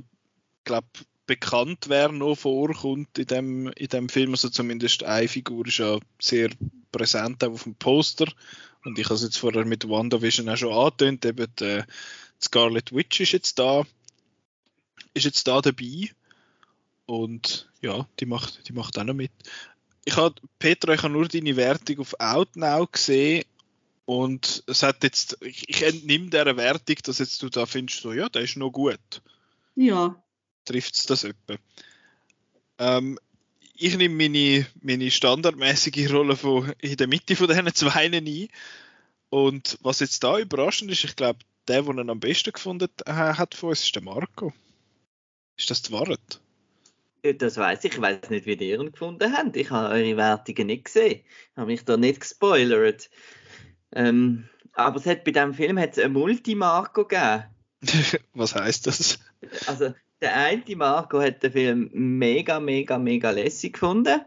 glaube bekannt, wer noch vorkommt in dem, in dem Film. Also zumindest eine Figur ist ja sehr präsent auf dem Poster. Und ich habe es jetzt vorher mit WandaVision auch schon angetönt, eben die, die Scarlet Witch ist jetzt da, ist jetzt da dabei. Und ja, die macht, die macht auch noch mit. Ich habe, Petra, ich habe nur deine Wertung auf Outnow gesehen und es hat jetzt, ich, ich entnehme dieser Wertung, dass jetzt du da findest, so, ja, der ist noch gut. Ja. Trifft es das etwa? Ähm, ich nehme meine, meine standardmäßige Rolle von, in der Mitte von diesen zwei ein. Und was jetzt da überraschend ist, ich glaube, der, der ihn am besten gefunden hat von uns, ist der Marco. Ist das die Wahrheit? Das weiß ich. Ich weiß nicht, wie ihr ihn gefunden habt. Ich habe eure Wertungen nicht gesehen. Ich habe mich da nicht gespoilert. Ähm, aber es hat bei diesem Film hat ein Multimarco gegeben. <laughs> Was heißt das? Also der eine Marco hat den Film mega, mega, mega lässig gefunden.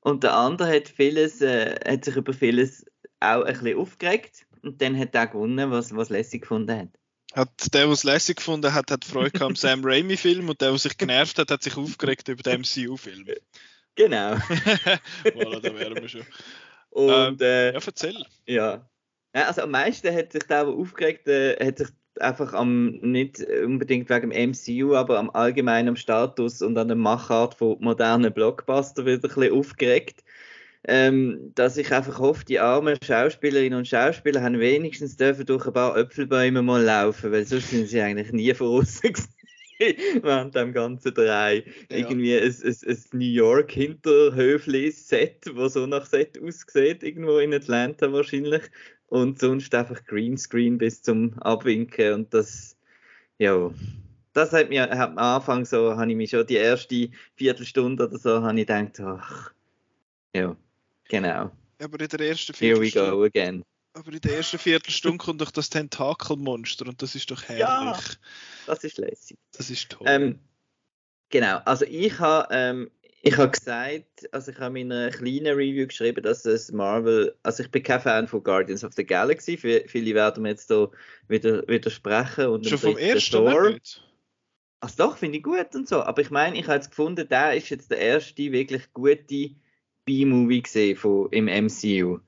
Und der andere hat, vieles, äh, hat sich über vieles auch ein bisschen aufgeregt. Und dann hat er gewonnen, was, was lässig gefunden hat. Hat der, der es lässig gefunden hat, hat Freude am <laughs> Sam Raimi-Film und der, der sich genervt hat, hat sich aufgeregt über den MCU-Film. <laughs> Genau. <laughs> voilà, da wären wir schon. Und, ähm, äh, ja, erzähl. Ja. Also am meisten hat sich der, der aufgeregt äh, hat sich einfach am, nicht unbedingt wegen dem MCU, aber am allgemeinen Status und an der Machart von modernen Blockbuster wieder ein bisschen aufgeregt. Ähm, dass ich einfach hoffe, die armen Schauspielerinnen und Schauspieler haben wenigstens dürfen durch ein paar Äpfelbäume mal laufen, weil sonst sind sie eigentlich nie vorausgegangen <laughs> während dem ganzen Drei. Ja. Irgendwie ein, ein, ein New York Hinterhöfli-Set, wo so nach Set aussieht, irgendwo in Atlanta wahrscheinlich. Und sonst einfach Greenscreen bis zum Abwinken. Und das, ja, das hat mir hat am Anfang so, habe ich mich schon die erste Viertelstunde oder so, habe ich gedacht, ach, ja, genau. Aber in der ersten Viertelstunde. Here we go again. Aber in der ersten Viertelstunde kommt doch das Tentakelmonster und das ist doch herrlich. Ja, das ist lässig. Das ist toll. Ähm, genau, also ich habe ähm, ich habe gesagt, also ich habe in einer kleinen Review geschrieben, dass es Marvel, also ich bin kein Fan von Guardians of the Galaxy, viele werden mir jetzt da wieder widersprechen. Und Schon vom ersten Thor. Also doch, finde ich gut und so, aber ich meine, ich habe jetzt gefunden, der ist jetzt der erste wirklich gute B-Movie gesehen von, im MCU.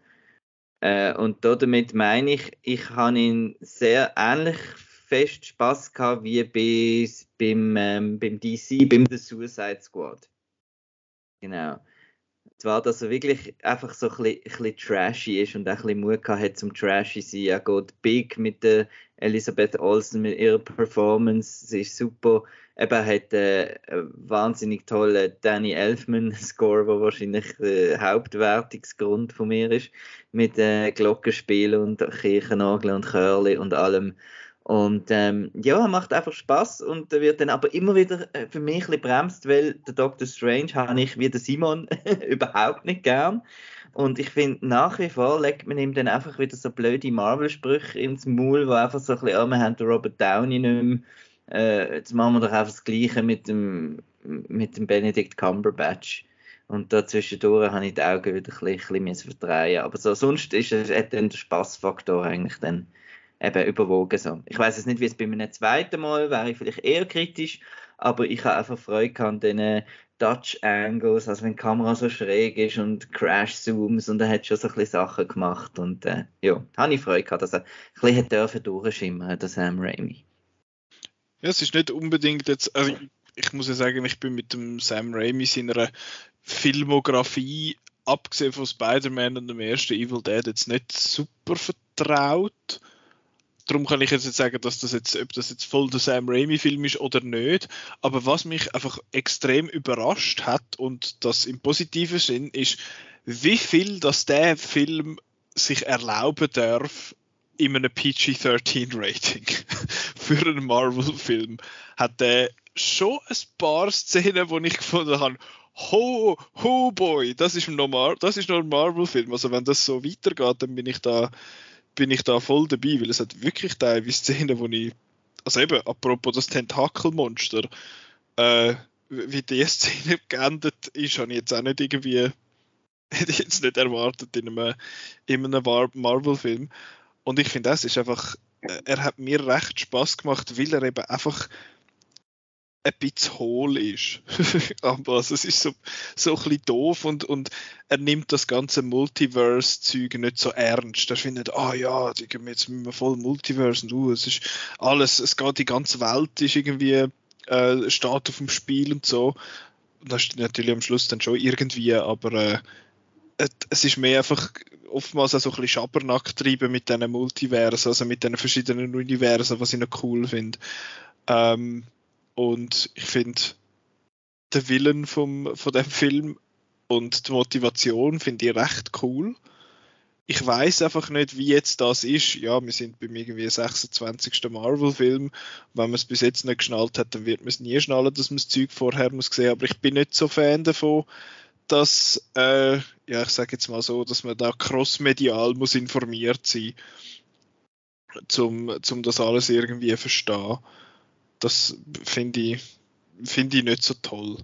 Äh, und damit meine ich, ich habe ihn sehr ähnlich fest Spaß gehabt wie bei, beim, ähm, beim DC, beim The Suicide Squad. Genau. Zwar, dass er wirklich einfach so ein bisschen, ein bisschen trashy ist und auch ein bisschen Mut hat zum trashy sein. Er geht big mit der Elisabeth Olsen, mit ihrer Performance. Sie ist super. Eben, hat äh, einen wahnsinnig tollen Danny Elfman-Score, <laughs> der wahrscheinlich der Hauptwertungsgrund von mir ist. Mit äh, Glockenspielen und Kirchenorgeln und Chörli und allem. Und ähm, ja, macht einfach Spaß und wird dann aber immer wieder äh, für mich ein bisschen bremst, weil der Doctor Strange habe ich wie der Simon <laughs> überhaupt nicht gern. Und ich finde, nach wie vor legt man ihm dann einfach wieder so blöde Marvel-Sprüche ins Maul, wo einfach so ein bisschen, oh, wir haben den Robert Downey nicht mehr, äh, jetzt machen wir doch einfach das Gleiche mit dem, mit dem Benedict Cumberbatch. Und da zwischendurch habe ich die Augen wieder ein bisschen, ein bisschen verdrehen. Aber so, sonst ist es, hat dann der Spaßfaktor eigentlich dann eben überwogen. So. Ich weiß es nicht, wie es bei meinem zweiten Mal wäre, ich vielleicht eher kritisch, aber ich habe einfach Freude an diesen Dutch Angles, also wenn die Kamera so schräg ist und Crash Zooms und er hat schon so ein bisschen Sachen gemacht und äh, ja, habe ich Freude gehabt, dass er ein bisschen dürfen durchschimmern, der Sam Raimi. Ja, es ist nicht unbedingt jetzt, also ich, ich muss ja sagen, ich bin mit dem Sam Raimi seiner Filmografie, abgesehen von Spider-Man und dem ersten Evil Dead, jetzt nicht super vertraut darum kann ich jetzt nicht sagen, dass das jetzt, ob das jetzt voll der Sam Raimi-Film ist oder nicht. Aber was mich einfach extrem überrascht hat und das im positiven Sinn ist, wie viel dass der Film sich erlauben darf in einem PG-13-Rating <laughs> für einen Marvel-Film, hat der schon ein paar Szenen, wo ich gefunden habe, ho, ho boy, das ist noch, das ist noch ein Marvel-Film. Also wenn das so weitergeht, dann bin ich da bin ich da voll dabei, weil es hat wirklich teilweise Szenen, wo ich, also eben, apropos das Tentakelmonster, äh, wie die Szene <laughs> geendet ist, habe ich jetzt auch nicht irgendwie, <laughs> hätte ich jetzt nicht erwartet in einem, in einem Marvel-Film. Und ich finde, das ist einfach, äh, er hat mir recht Spaß gemacht, weil er eben einfach ein bisschen hohl ist. <laughs> Aber also, es ist so, so ein bisschen doof und, und er nimmt das ganze Multiverse-Zeug nicht so ernst. Er findet, ah ja, die jetzt mit voll Multiverse und uh, es ist alles, es geht, die ganze Welt ist irgendwie, äh, steht auf dem Spiel und so. Und das ist natürlich am Schluss dann schon irgendwie, aber äh, es ist mehr einfach oftmals auch so ein bisschen Schabernack treiben mit diesen Multiversen, also mit diesen verschiedenen Universen, was ich noch cool finde. Ähm, und ich finde, der Willen vom, von dem Film und die Motivation finde ich recht cool. Ich weiß einfach nicht, wie jetzt das ist. Ja, wir sind beim irgendwie 26. Marvel-Film. Wenn man es bis jetzt nicht geschnallt hat, dann wird man es nie schnallen, dass man das Zeug vorher muss sehen. Aber ich bin nicht so Fan davon, dass, äh, ja, ich sage jetzt mal so, dass man da crossmedial muss informiert sein, zum, zum das alles irgendwie verstehen das finde ich, find ich nicht so toll.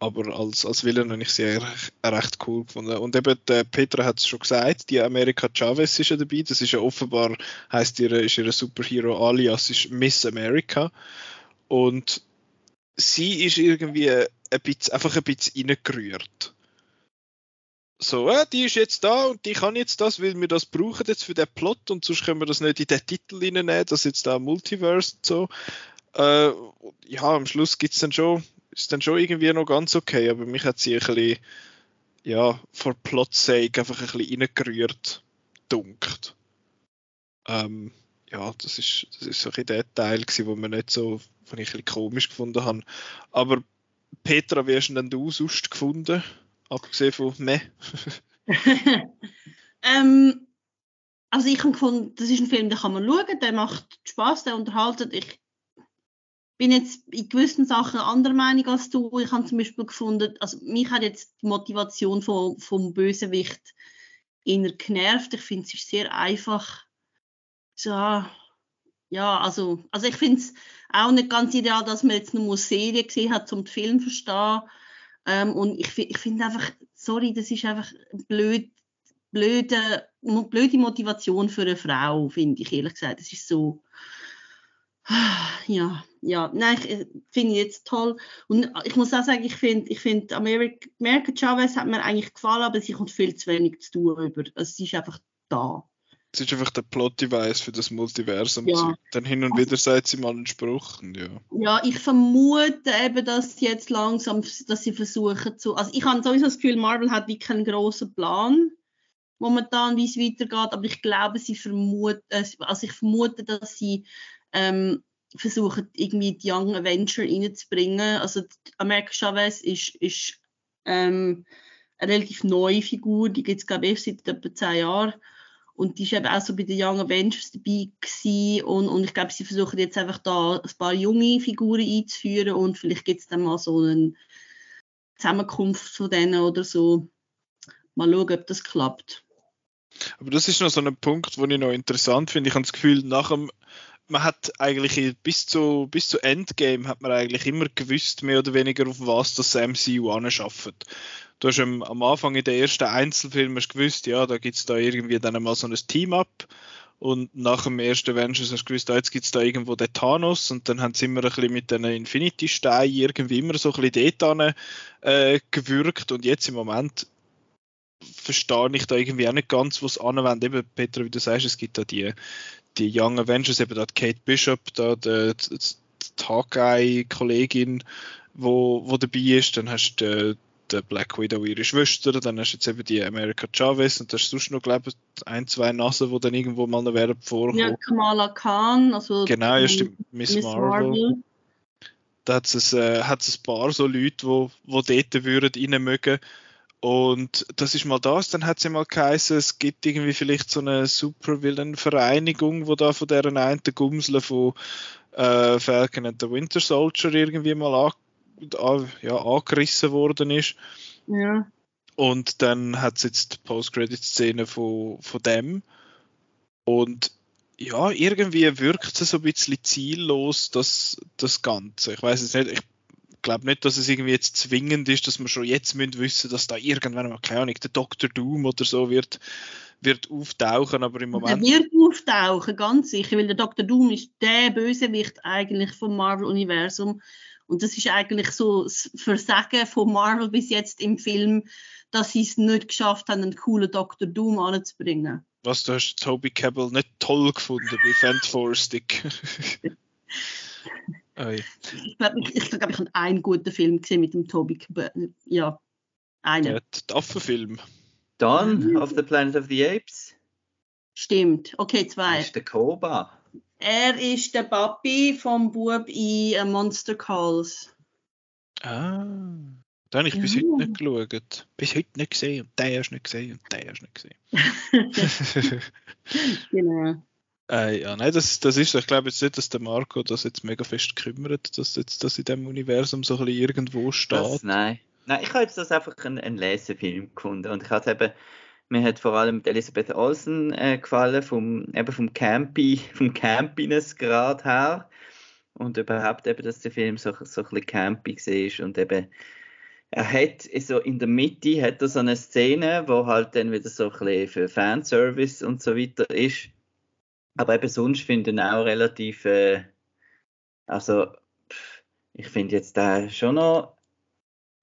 Aber als, als Villain habe ich sie recht, cool gefunden. Und eben, der Petra hat es schon gesagt, die America Chavez ist ja dabei. Das ist ja offenbar, heißt ihre, ist ihre Superhero alias ist Miss America. Und sie ist irgendwie ein bisschen, einfach ein bisschen reingerührt. So, äh, die ist jetzt da und die kann jetzt das, weil wir das brauchen jetzt für den Plot und sonst können wir das nicht in den Titel reinnehmen, das jetzt da Multiverse und so. Äh, ja, am Schluss gibt's dann schon, ist dann schon irgendwie noch ganz okay, aber mich hat sie ein bisschen, ja, for plot sake einfach ein bisschen reingerührt, dunkt. Ähm, ja, das ist, das ist so ein der Teil gewesen, wo man nicht so, von ich ein bisschen komisch gefunden habe. Aber Petra, wie hast du denn du sonst gefunden? Abgesehen von meh. <laughs> ähm, also ich habe gefunden, das ist ein Film, den kann man schauen, der macht Spaß, der unterhaltet. Ich bin jetzt in gewissen Sachen anderer Meinung als du. Ich habe zum Beispiel gefunden, also mich hat jetzt die Motivation vom, vom Bösewicht eher genervt. Ich finde, es ist sehr einfach. So, ja, also, also ich finde es auch nicht ganz ideal, dass man jetzt nur eine Serie gesehen hat, um den Film zu verstehen. Ähm, und ich, ich finde einfach, sorry, das ist einfach blöd, blöde, blöde Motivation für eine Frau, finde ich ehrlich gesagt. Das ist so, <sighs> ja, ja, nein, ich, äh, finde ich jetzt toll. Und ich muss auch sagen, ich finde, ich finde, America, America Chavez hat mir eigentlich gefallen, aber sie kommt viel zu wenig zu tun über. Also sie ist einfach da. Es ist einfach der Plot-Device für das Multiversum. Ja. Dann hin und wieder sagt sie mal einen Spruch. ja. ja, ich vermute eben, dass sie jetzt langsam, dass sie versuchen zu. Also ich habe sowieso das Gefühl, Marvel hat wie keinen großen Plan momentan, wie es weitergeht, aber ich glaube, sie vermuten, also ich vermute, dass sie ähm, versuchen, irgendwie die Young Avenger reinzubringen. Also America Chavez ist, ist ähm, eine relativ neue Figur, die gibt es glaube ich seit etwa zehn Jahren. Und die ist eben auch so bei den Young Avengers dabei gewesen. Und, und ich glaube, sie versuchen jetzt einfach da ein paar junge Figuren einzuführen und vielleicht gibt es dann mal so eine Zusammenkunft von denen oder so. Mal schauen, ob das klappt. Aber das ist noch so ein Punkt, den ich noch interessant finde. Ich habe das Gefühl, nach dem man hat eigentlich bis zu, bis zu Endgame hat man eigentlich immer gewusst, mehr oder weniger, auf was das MCU anschafft. Du hast am, Anfang in den ersten Einzelfilmen gewusst, ja, da gibt es da irgendwie dann mal so ein Team-Up und nach dem ersten Avengers hast du gewusst, ah, jetzt gibt es da irgendwo den Thanos und dann haben sie immer ein bisschen mit den Infinity-Steinen irgendwie immer so ein bisschen dort äh, gewirkt und jetzt im Moment verstehe ich da irgendwie auch nicht ganz, was anwendet. Eben, Peter, wie du sagst, es gibt da die, die Young Avengers, eben da Kate Bishop, da die, die, die Hawkeye-Kollegin, wo, wo dabei ist, dann hast du die Black Widow ihre Schwester, dann hast du jetzt eben die America Chavez und da hast du sonst noch, glaube ich, ein, zwei Nassen, die dann irgendwo mal noch werden vorkommen. Ja, Kamala Khan, also genau, ja, stimmt, Miss, Miss Marvel. Marvel. Da hat es, äh, ein paar so Leute, die wo, wo dort würden rein mögen und das ist mal das. Dann hat ja mal geheißen, es gibt irgendwie vielleicht so eine Supervillain-Vereinigung, wo da von deren einen Gumsel von äh, Falcon and the Winter Soldier irgendwie mal an, ja, angerissen worden ist. Ja. Und dann hat es jetzt die Post-Credit-Szene von, von dem. Und ja, irgendwie wirkt es so ein bisschen ziellos, das, das Ganze. Ich weiß es nicht, ich glaube nicht, dass es irgendwie jetzt zwingend ist, dass wir schon jetzt müssen wissen, dass da irgendwann mal, keine Ahnung, der Dr. Doom oder so wird, wird auftauchen, aber im Moment... Er wird auftauchen, ganz sicher, weil der Dr. Doom ist der Bösewicht eigentlich vom Marvel-Universum und das ist eigentlich so das Versagen von Marvel bis jetzt im Film, dass sie es nicht geschafft haben, einen coolen Dr. Doom anzubringen. Was, du hast Toby Cabell nicht toll gefunden bei Fantastic? <laughs> Oh, ich glaube, ich, ich, glaub, ich habe einen guten Film gesehen mit dem Toby. Ja, einen. Ja, der Affenfilm. Dawn of the Planet of the Apes. Stimmt, okay, zwei. Das ist der Koba. Er ist der Papi vom Bub in Monster Calls. Ah, da habe ich ja. bis heute nicht geschaut. Bis heute nicht gesehen und der hast nicht gesehen und der hast nicht gesehen. <laughs> <laughs> genau. Äh, ja, nein, das, das ist, ich glaube jetzt nicht, dass der Marco das jetzt mega fest kümmert, dass jetzt das in dem Universum so ein bisschen irgendwo steht. Das, nein. Nein, ich habe jetzt das einfach ein, ein Lesefilm gefunden und ich hatte eben, mir hat vor allem Elisabeth Olsen äh, gefallen, vom, eben vom Campy, <laughs> vom Campiness-Grad her und überhaupt eben, dass der Film so, so ein bisschen campy war und eben er hat so in der Mitte hat er so eine Szene, wo halt dann wieder so ein bisschen für Fanservice und so weiter ist aber eben sonst finde ich ihn auch relativ, äh, also ich finde jetzt da schon noch,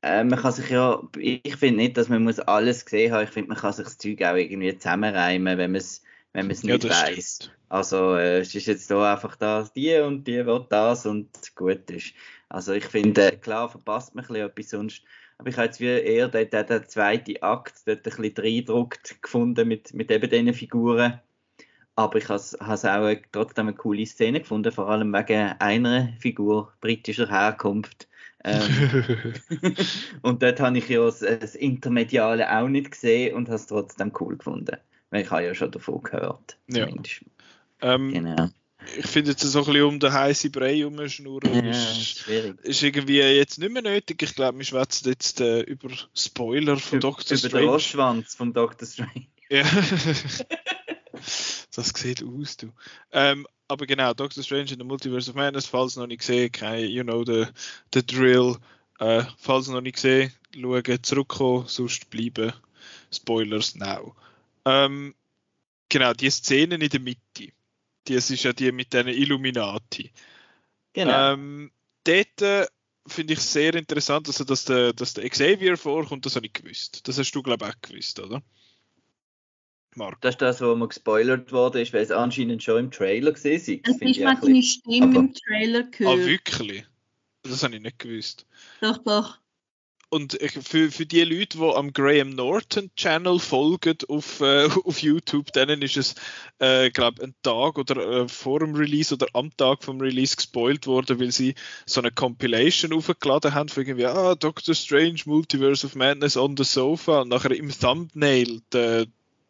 äh, man kann sich ja, ich finde nicht, dass man muss alles gesehen haben, ich finde, man kann sich das Zeug auch irgendwie zusammenreimen, wenn man es wenn man es nicht ja, weiß. Also äh, es ist jetzt da einfach das, die und die will das und gut ist. Also ich finde, klar verpasst man ein bisschen etwas sonst, aber ich habe jetzt wie eher den, den, den zweiten Akt dort ein bisschen reindruckt gefunden mit, mit eben diesen Figuren aber ich habe es auch trotzdem eine coole Szene gefunden, vor allem wegen einer Figur britischer Herkunft. Ähm, <laughs> und dort habe ich ja das, das, Intermediale auch nicht gesehen und habe es trotzdem cool gefunden. Weil ich habe ja schon davon gehört. Ja. Ähm, genau. Ich finde jetzt so ein bisschen um den heißen Brei rumschnurren ja, ist, ist, irgendwie jetzt nicht mehr nötig. Ich glaube, wir schwätzen jetzt äh, über Spoiler von Dr. Über Strange. Über den Rostschwanz von Dr. Strange. Ja. <laughs> das sieht aus, du. Ähm, aber genau, Doctor Strange in the Multiverse of Madness, falls noch nicht gesehen, kein, you know the, the drill. Äh, falls noch nicht gesehen, schauen, zurückkommen, sonst bleiben. Spoilers now. Ähm, genau, die Szenen in der Mitte. Das ist ja die mit den Illuminati. Genau. Ähm, dort äh, finde ich sehr interessant, also, dass, der, dass der Xavier vorkommt, das habe ich gewusst. Das hast du, glaube ich, auch gewusst, oder? Marco. Das ist das, was mir gespoilert wurde, ist, weil es anscheinend schon im Trailer gesehen ist. Das ist man seine Stimme aber... im Trailer gehört. Ah, wirklich? Das habe ich nicht gewusst. Doch, doch. Und für, für die Leute, die am Graham Norton Channel folgen auf, äh, <laughs> auf YouTube, denen ist es, äh, glaube ein Tag oder äh, vor dem Release oder am Tag vom Release gespoilt worden, weil sie so eine Compilation aufgeladen haben für irgendwie, ah, Doctor Strange, Multiverse of Madness on the Sofa und nachher im Thumbnail der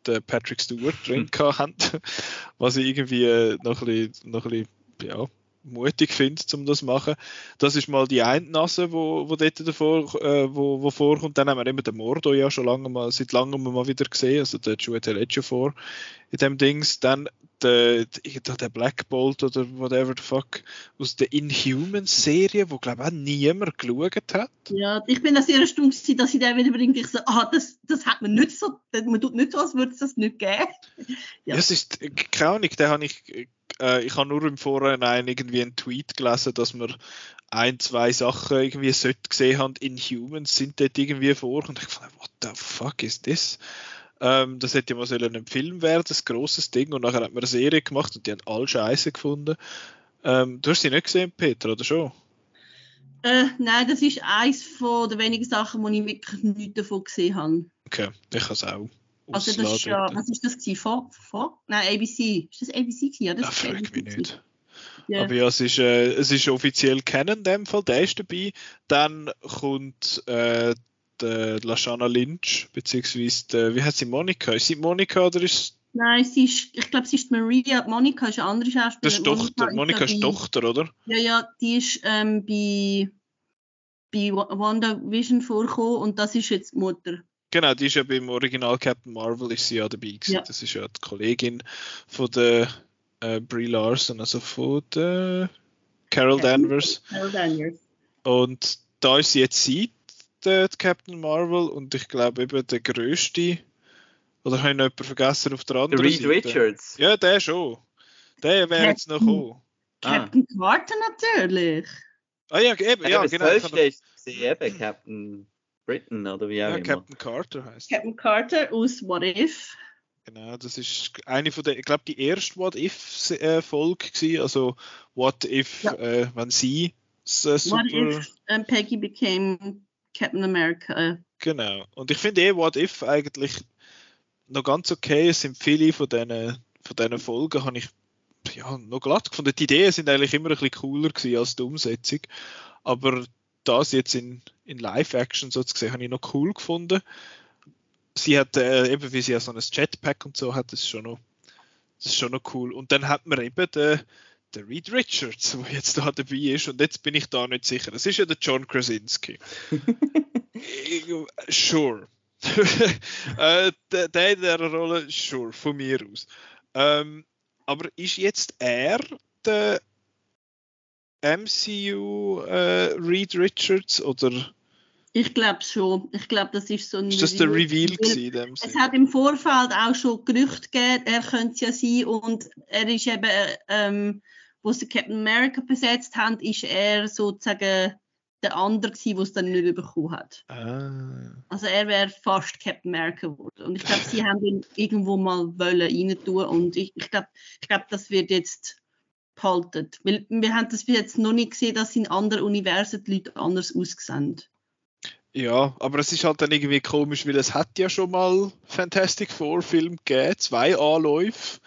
den Patrick Stewart drin hm. haben, <laughs> was ich irgendwie äh, noch ein bisschen, noch ein bisschen ja, mutig finde, um das zu machen. Das ist mal die eine Nase, wo, wo dort davor, äh, wo, wo vorkommt. Dann haben wir immer den Mordo ja schon lange mal, seit langem mal wieder gesehen, also der Juliette Ledger vor in dem Dings. Dann der, der, der Black Bolt oder whatever the fuck aus der Inhumans-Serie, wo glaube ich auch niemand geschaut hat. Ja, ich bin da sehr erstaunt, dass sie den wieder bringt. Ich so, ah, das, das hat man nicht so, man tut nicht so, als würde es das nicht geben. <laughs> Ja, es ist, keine Ahnung, den habe ich, äh, ich habe nur im Vorhinein irgendwie einen Tweet gelesen, dass man ein, zwei Sachen irgendwie sollte gesehen haben, Inhumans sind dort irgendwie vor und ich fand, what the fuck is this? Ähm, das hätte ja mal sollen ein Film werden, das grosses Ding. Und nachher hat man eine Serie gemacht und die haben alle Scheiße gefunden. Ähm, du hast sie nicht gesehen, Peter, oder schon? Äh, nein, das ist eins von den wenigen Sachen, wo ich wirklich nichts davon gesehen habe. Okay, ich habe es auch. Also das ist ja, was ist das gewesen? Vor, vor? Nein, ABC. Ist das ABC gewesen? Ja, das ja, frag mich nicht. Yeah. Aber ja, es ist, äh, es ist offiziell kennen in dem Fall, der ist dabei. Dann kommt äh, äh, Lashana Lynch, beziehungsweise, die, wie heißt sie, Monika? Ist sie Monika oder ist Nein, sie ist, ich glaube, sie ist Maria. Monika ist eine andere Schauspielerin. Das ist Tochter. Monika ist, ist Tochter, oder? Ja, ja, die ist ähm, bei, bei WandaVision vorgekommen und das ist jetzt die Mutter. Genau, die ist ja beim Original Captain Marvel ist sie ja dabei gewesen. Ja. Das ist ja die Kollegin von der äh, Brie Larson, also von der Carol Danvers. Carol Danvers. Und da ist sie jetzt sie, der Captain Marvel und ich glaube eben der größte. Oder habe ich noch jemanden vergessen auf der anderen Reed Seite? Richards. Ja, der schon. Der wäre jetzt noch gekommen. Captain ah. Carter natürlich. Ah ja, eben, ja, genau. Das ist eben Captain Britain oder wie auch ja, immer. Captain Carter heißt Captain Carter aus What If. Genau, das ist eine von der, ich glaube, die erste What If-Folge äh, also What If, ja. äh, wenn sie äh, super... What If um, Peggy became Captain America. Genau. Und ich finde eh What If eigentlich noch ganz okay. Es sind viele von diesen, von diesen Folgen, habe ich ja, noch glatt gefunden. Die Ideen sind eigentlich immer ein bisschen cooler gewesen als die Umsetzung. Aber das jetzt in, in Live-Action so zu sehen, habe ich noch cool gefunden. Sie hat, äh, eben wie sie ja so ein Jetpack und so hat, das ist schon noch, das ist schon noch cool. Und dann hat man eben den, der Reed Richards, der jetzt da dabei ist, und jetzt bin ich da nicht sicher. Das ist ja der John Krasinski. <laughs> sure. <laughs> äh, der, der in dieser Rolle, sure, von mir aus. Ähm, aber ist jetzt er der MCU äh, Reed Richards oder? Ich glaube schon. Ich glaube, das ist so ein. Ist das der Reveal gewesen? Es hat im Vorfeld auch schon Gerüchte gegeben, er könnte es ja sein und er ist eben ähm, wo sie Captain America besetzt haben, ist er sozusagen der andere gewesen, der es dann nicht bekommen hat. Ah. Also er wäre fast Captain America geworden. Und ich glaube, sie haben ihn irgendwo mal wollen rein tun und ich, ich glaube, ich glaub, das wird jetzt behalten. Weil wir haben das bis jetzt noch nicht gesehen, dass in anderen Universen die Leute anders aussehen. Ja, aber es ist halt dann irgendwie komisch, weil es hat ja schon mal Fantastic Four Film gegeben, zwei Anläufe.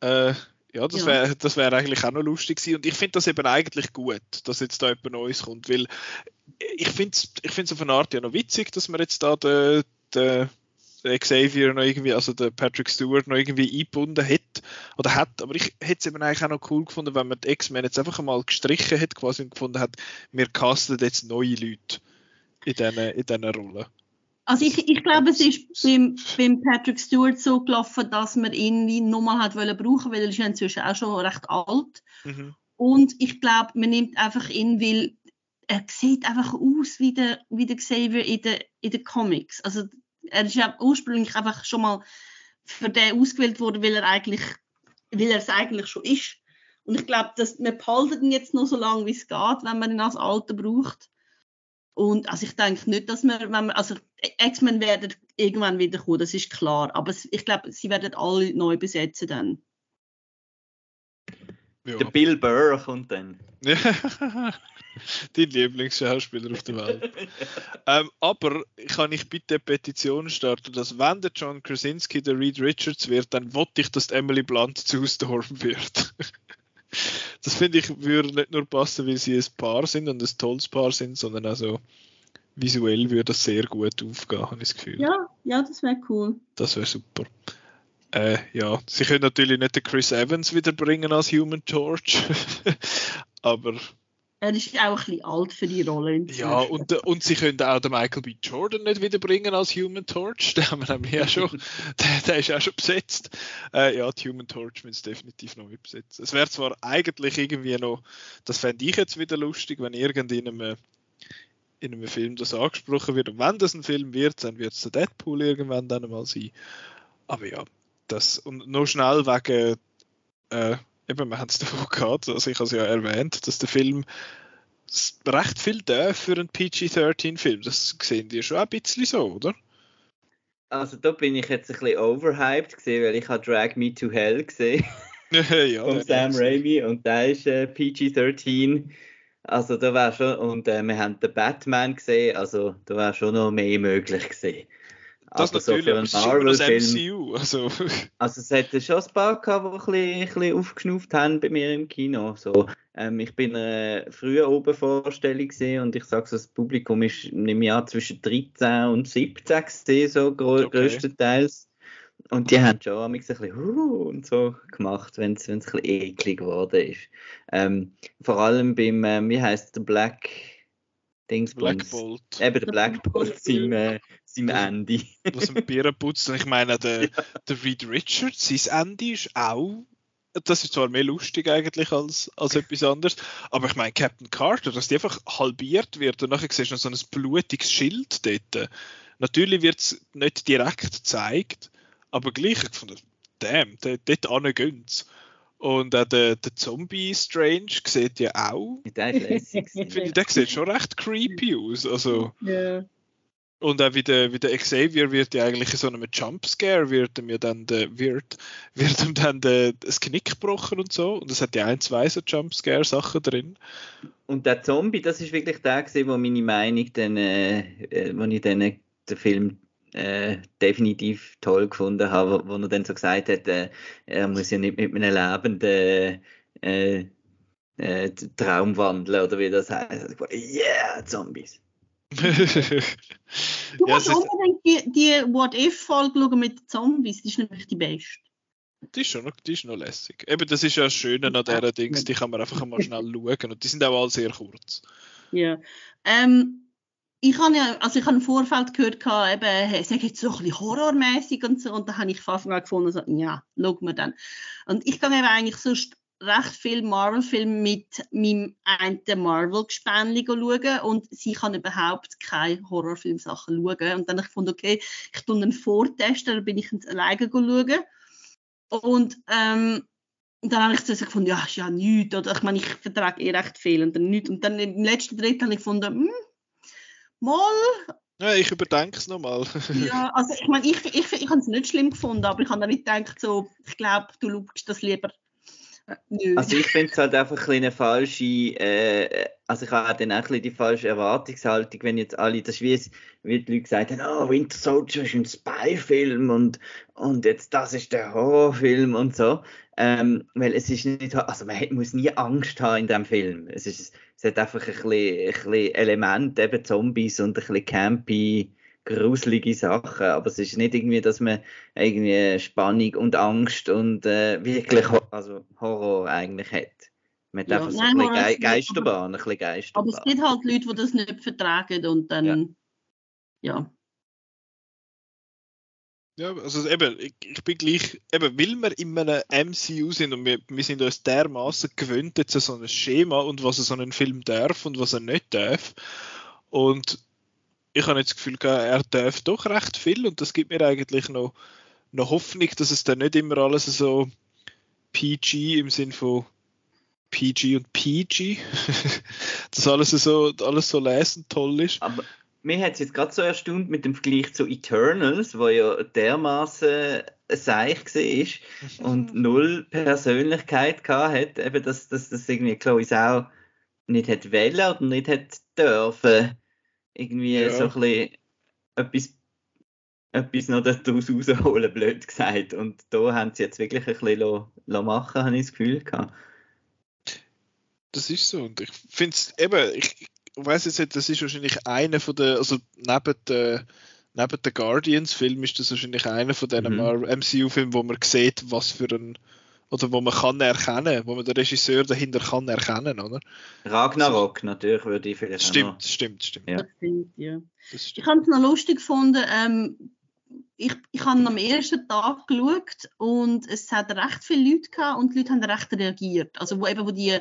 Äh, ja, das wäre das wär eigentlich auch noch lustig gewesen. Und ich finde das eben eigentlich gut, dass jetzt da jemand Neues kommt, weil ich finde es ich find's auf eine Art ja noch witzig, dass man jetzt da den, den, Xavier noch irgendwie, also den Patrick Stewart noch irgendwie eingebunden hat oder hat, aber ich hätte es eben eigentlich auch noch cool gefunden, wenn man die X-Men jetzt einfach mal gestrichen hätte quasi und gefunden hat, wir casten jetzt neue Leute in diesen in Rollen. Also ich, ich glaube, es ist beim, beim Patrick Stewart so gelaufen, dass man ihn nochmal hat wollen brauchen, weil er ist ja inzwischen auch schon recht alt. Mhm. Und ich glaube, man nimmt einfach ihn, weil er sieht einfach aus wie der, wie der Xavier in den in der Comics. Also er ist ja ursprünglich einfach schon mal für den ausgewählt worden, weil er eigentlich, weil er es eigentlich schon ist. Und ich glaube, dass man behalten ihn jetzt noch so lange, wie es geht, wenn man ihn als Alter braucht. Und also ich denke nicht, dass wir, wenn wir also X-Men werden irgendwann wieder kommen, das ist klar. Aber ich glaube, sie werden alle neu besetzen dann. Ja. Der Bill Burr kommt dann. <laughs> Dein Lieblingsschauspieler auf der Welt. <laughs> ähm, aber kann ich bitte eine Petition starten, dass wenn der John Krasinski der Reed Richards wird, dann wollte ich, dass Emily Blunt zu Storm wird. <laughs> das finde ich würde nicht nur passen, weil sie ein Paar sind und ein tolles Paar sind, sondern also visuell würde das sehr gut aufgehen, habe ich das Gefühl. Ja, ja, das wäre cool. Das wäre super. Äh, ja, sie können natürlich nicht den Chris Evans wiederbringen als Human Torch, <laughs> aber Er ist auch ein bisschen alt für die Rolle. inzwischen. Ja, und, und sie können auch den Michael B. Jordan nicht wiederbringen als Human Torch. <laughs> Den haben wir nämlich ja schon, <laughs> der, der ist auch schon besetzt. Äh, ja, die Human Torch müssen definitiv noch mit besetzen. Es wäre zwar eigentlich irgendwie noch, das fände ich jetzt wieder lustig, wenn irgend in einem, in einem Film das angesprochen wird. Und wenn das ein Film wird, dann wird es der Deadpool irgendwann dann mal sein. Aber ja, das, und noch schnell wegen, äh, eben, wir haben es davon gehabt, also ich habe es ja erwähnt, dass der Film recht viel darf für einen PG-13-Film. Das sehen die schon ein bisschen so, oder? Also da bin ich jetzt ein bisschen overhyped gesehen, weil ich habe Drag Me to Hell gesehen <laughs> ja, von Sam Raimi und der ist äh, PG-13. Also da war schon, und äh, wir haben den Batman gesehen, also da war schon noch mehr möglich gesehen. Das Aber so natürlich, für aber es ist immer das. MCU. Also, <laughs> Also es hätte schon ein paar gehabt, die ein bisschen, ein bisschen aufgeschnauft haben bei mir im Kino. So, ähm, ich bin äh, früher oben Vorstellung gesehen und ich sage so, das Publikum ist im Jahr zwischen 13 und 17 gesehen, so gro- Okay. größtenteils. Und die haben schon ein bisschen «Huh» und so gemacht, wenn es ein bisschen eklig geworden ist. Ähm, vor allem beim, ähm, wie heißt der Black Dingsbums? Black Bolt, Eben der Black <laughs> Bolt, seinem, äh, seinem Ende. was ein Bier putzt. Und ich meine, der, <laughs> der Reed Richards, sein Ende ist auch. Das ist zwar mehr lustig eigentlich als, als etwas anderes, aber ich meine, Captain Carter, dass die einfach halbiert wird und nachher siehst du noch so ein blutiges Schild dort. Natürlich wird es nicht direkt gezeigt, aber gleich, ich fand, damn, dort, dort gönnt's. Und auch der, der Zombie Strange sieht ja auch, Der ist lässig. <laughs> finde ich, der sieht schon recht creepy aus. Also, Ja. Und auch wie der, wie der Xavier wird ja eigentlich in so einem Jumpscare, wird ihm ja dann der, wird, <laughs> wird ihm dann der, das Knick gebrochen und so. Und es hat ja ein, zwei so Jumpscare-Sachen drin. Und der Zombie, das ist wirklich der gewesen, wo meine Meinung dann, äh, äh, wo ich dann äh, den Film äh, definitiv toll gefunden habe, wo, wo er dann so gesagt hat, äh, er muss ja nicht mit einem lebenden äh, äh, Traum wandeln oder wie das heißt. Yeah, Zombies. Du <laughs> ja, musst es unbedingt die, die What-If-Folge schauen mit den Zombies, die ist nämlich die beste. die, ist schon noch, die ist noch lässig. Eben, das ist ja das Schöne an dieser Dings, die kann man einfach mal schnell schauen. Und die sind auch alle sehr kurz. Ja. Ähm, ich habe ja, also ich habe im Vorfeld gehört, eben, hey, sag jetzt so ein bisschen horrormäßig und so, und da habe ich von Anfang an gefunden, so, ja, schauen wir dann. Und ich kann eben eigentlich sonst recht viel Marvel-Filme mit meinem einen Marvel-Gespänli schauen und sie kann überhaupt keine Horrorfilmsachen schauen. Und dann habe ich gefunden, okay, ich tue einen vortesten, dann bin ich alleine schauen. Und ähm, und dann habe ich zuerst gefunden, ja, ist ja nichts. Oder ich meine, ich vertrage eh recht viel und dann nichts. Und dann im letzten Drittel habe ich gefunden, hm, mal, Ja, ich überdenke es nochmal. <laughs> ja, also ich meine, ich, ich, ich, habe es nicht schlimm gefunden, aber ich habe dann nicht gedacht, so, ich glaube, du schaust das lieber Also ich finde es halt einfach ein eine falsche, äh, also ich habe dann auch ein die falsche Erwartungshaltung, wenn jetzt alle, das ist wie, es, wie die Leute gesagt haben, oh, Winter Soldier ist ein Spy-Film und, und jetzt das ist der Horrorfilm und so. Ähm, weil es ist nicht, also man hat, muss nie Angst haben in dem Film. Es, ist, es hat einfach ein bisschen, ein bisschen Element, eben Zombies und ein bisschen campy, gruselige Sachen. Aber es ist nicht irgendwie, dass man irgendwie Spannung und Angst und äh, wirklich also Horror eigentlich hat. Man hat Ja, einfach so nein, ein bisschen Ge Geisterbahn, ein bisschen aber Geisterbahn. es gibt halt Leute, die das nicht vertragen und dann, ja. Ja, also eben, ich, ich bin gleich, eben, weil wir in einem MCU sind und wir, wir sind uns dermaßen gewöhnt jetzt an so ein Schema und was so ein Film darf und was er nicht darf. Und ich habe jetzt das Gefühl, er darf doch recht viel und das gibt mir eigentlich noch, noch Hoffnung, dass es dann nicht immer alles so PG im Sinn von PG und PG, <laughs> dass alles so, alles so lesend toll ist. Aber mir hat es jetzt gerade so erstaunt mit dem Vergleich zu Eternals, wo ja dermaßen seich war und <laughs> null Persönlichkeit gehabt hat, eben dass, dass das irgendwie Chloe auch nicht hat wollen oder nicht hat dürfen, irgendwie Ja. so ein bisschen etwas, etwas noch daraus <laughs> rausholen, blöd gesagt. Und da haben sie jetzt wirklich ein bisschen machen, habe ich das Gefühl gehabt. Das ist so. Und ich finde es eben, ich, ich weiß jetzt nicht, das ist wahrscheinlich einer von den, also neben der neben den Guardians-Film ist das wahrscheinlich einer von diesen Mhm. MCU-Filmen, wo man sieht, was für ein oder wo man kann erkennen, wo man den Regisseur dahinter kann erkennen, oder? Ragnarok natürlich würde ich vielleicht Stimmt, auch noch. stimmt, stimmt. Ja. Das stimmt, ja. Das Ich stimmt. habe es noch lustig gefunden. Ähm, ich, ich habe am ersten Tag geschaut und es hat recht viele Leute gehabt und die Leute haben recht reagiert. Also wo eben wo die,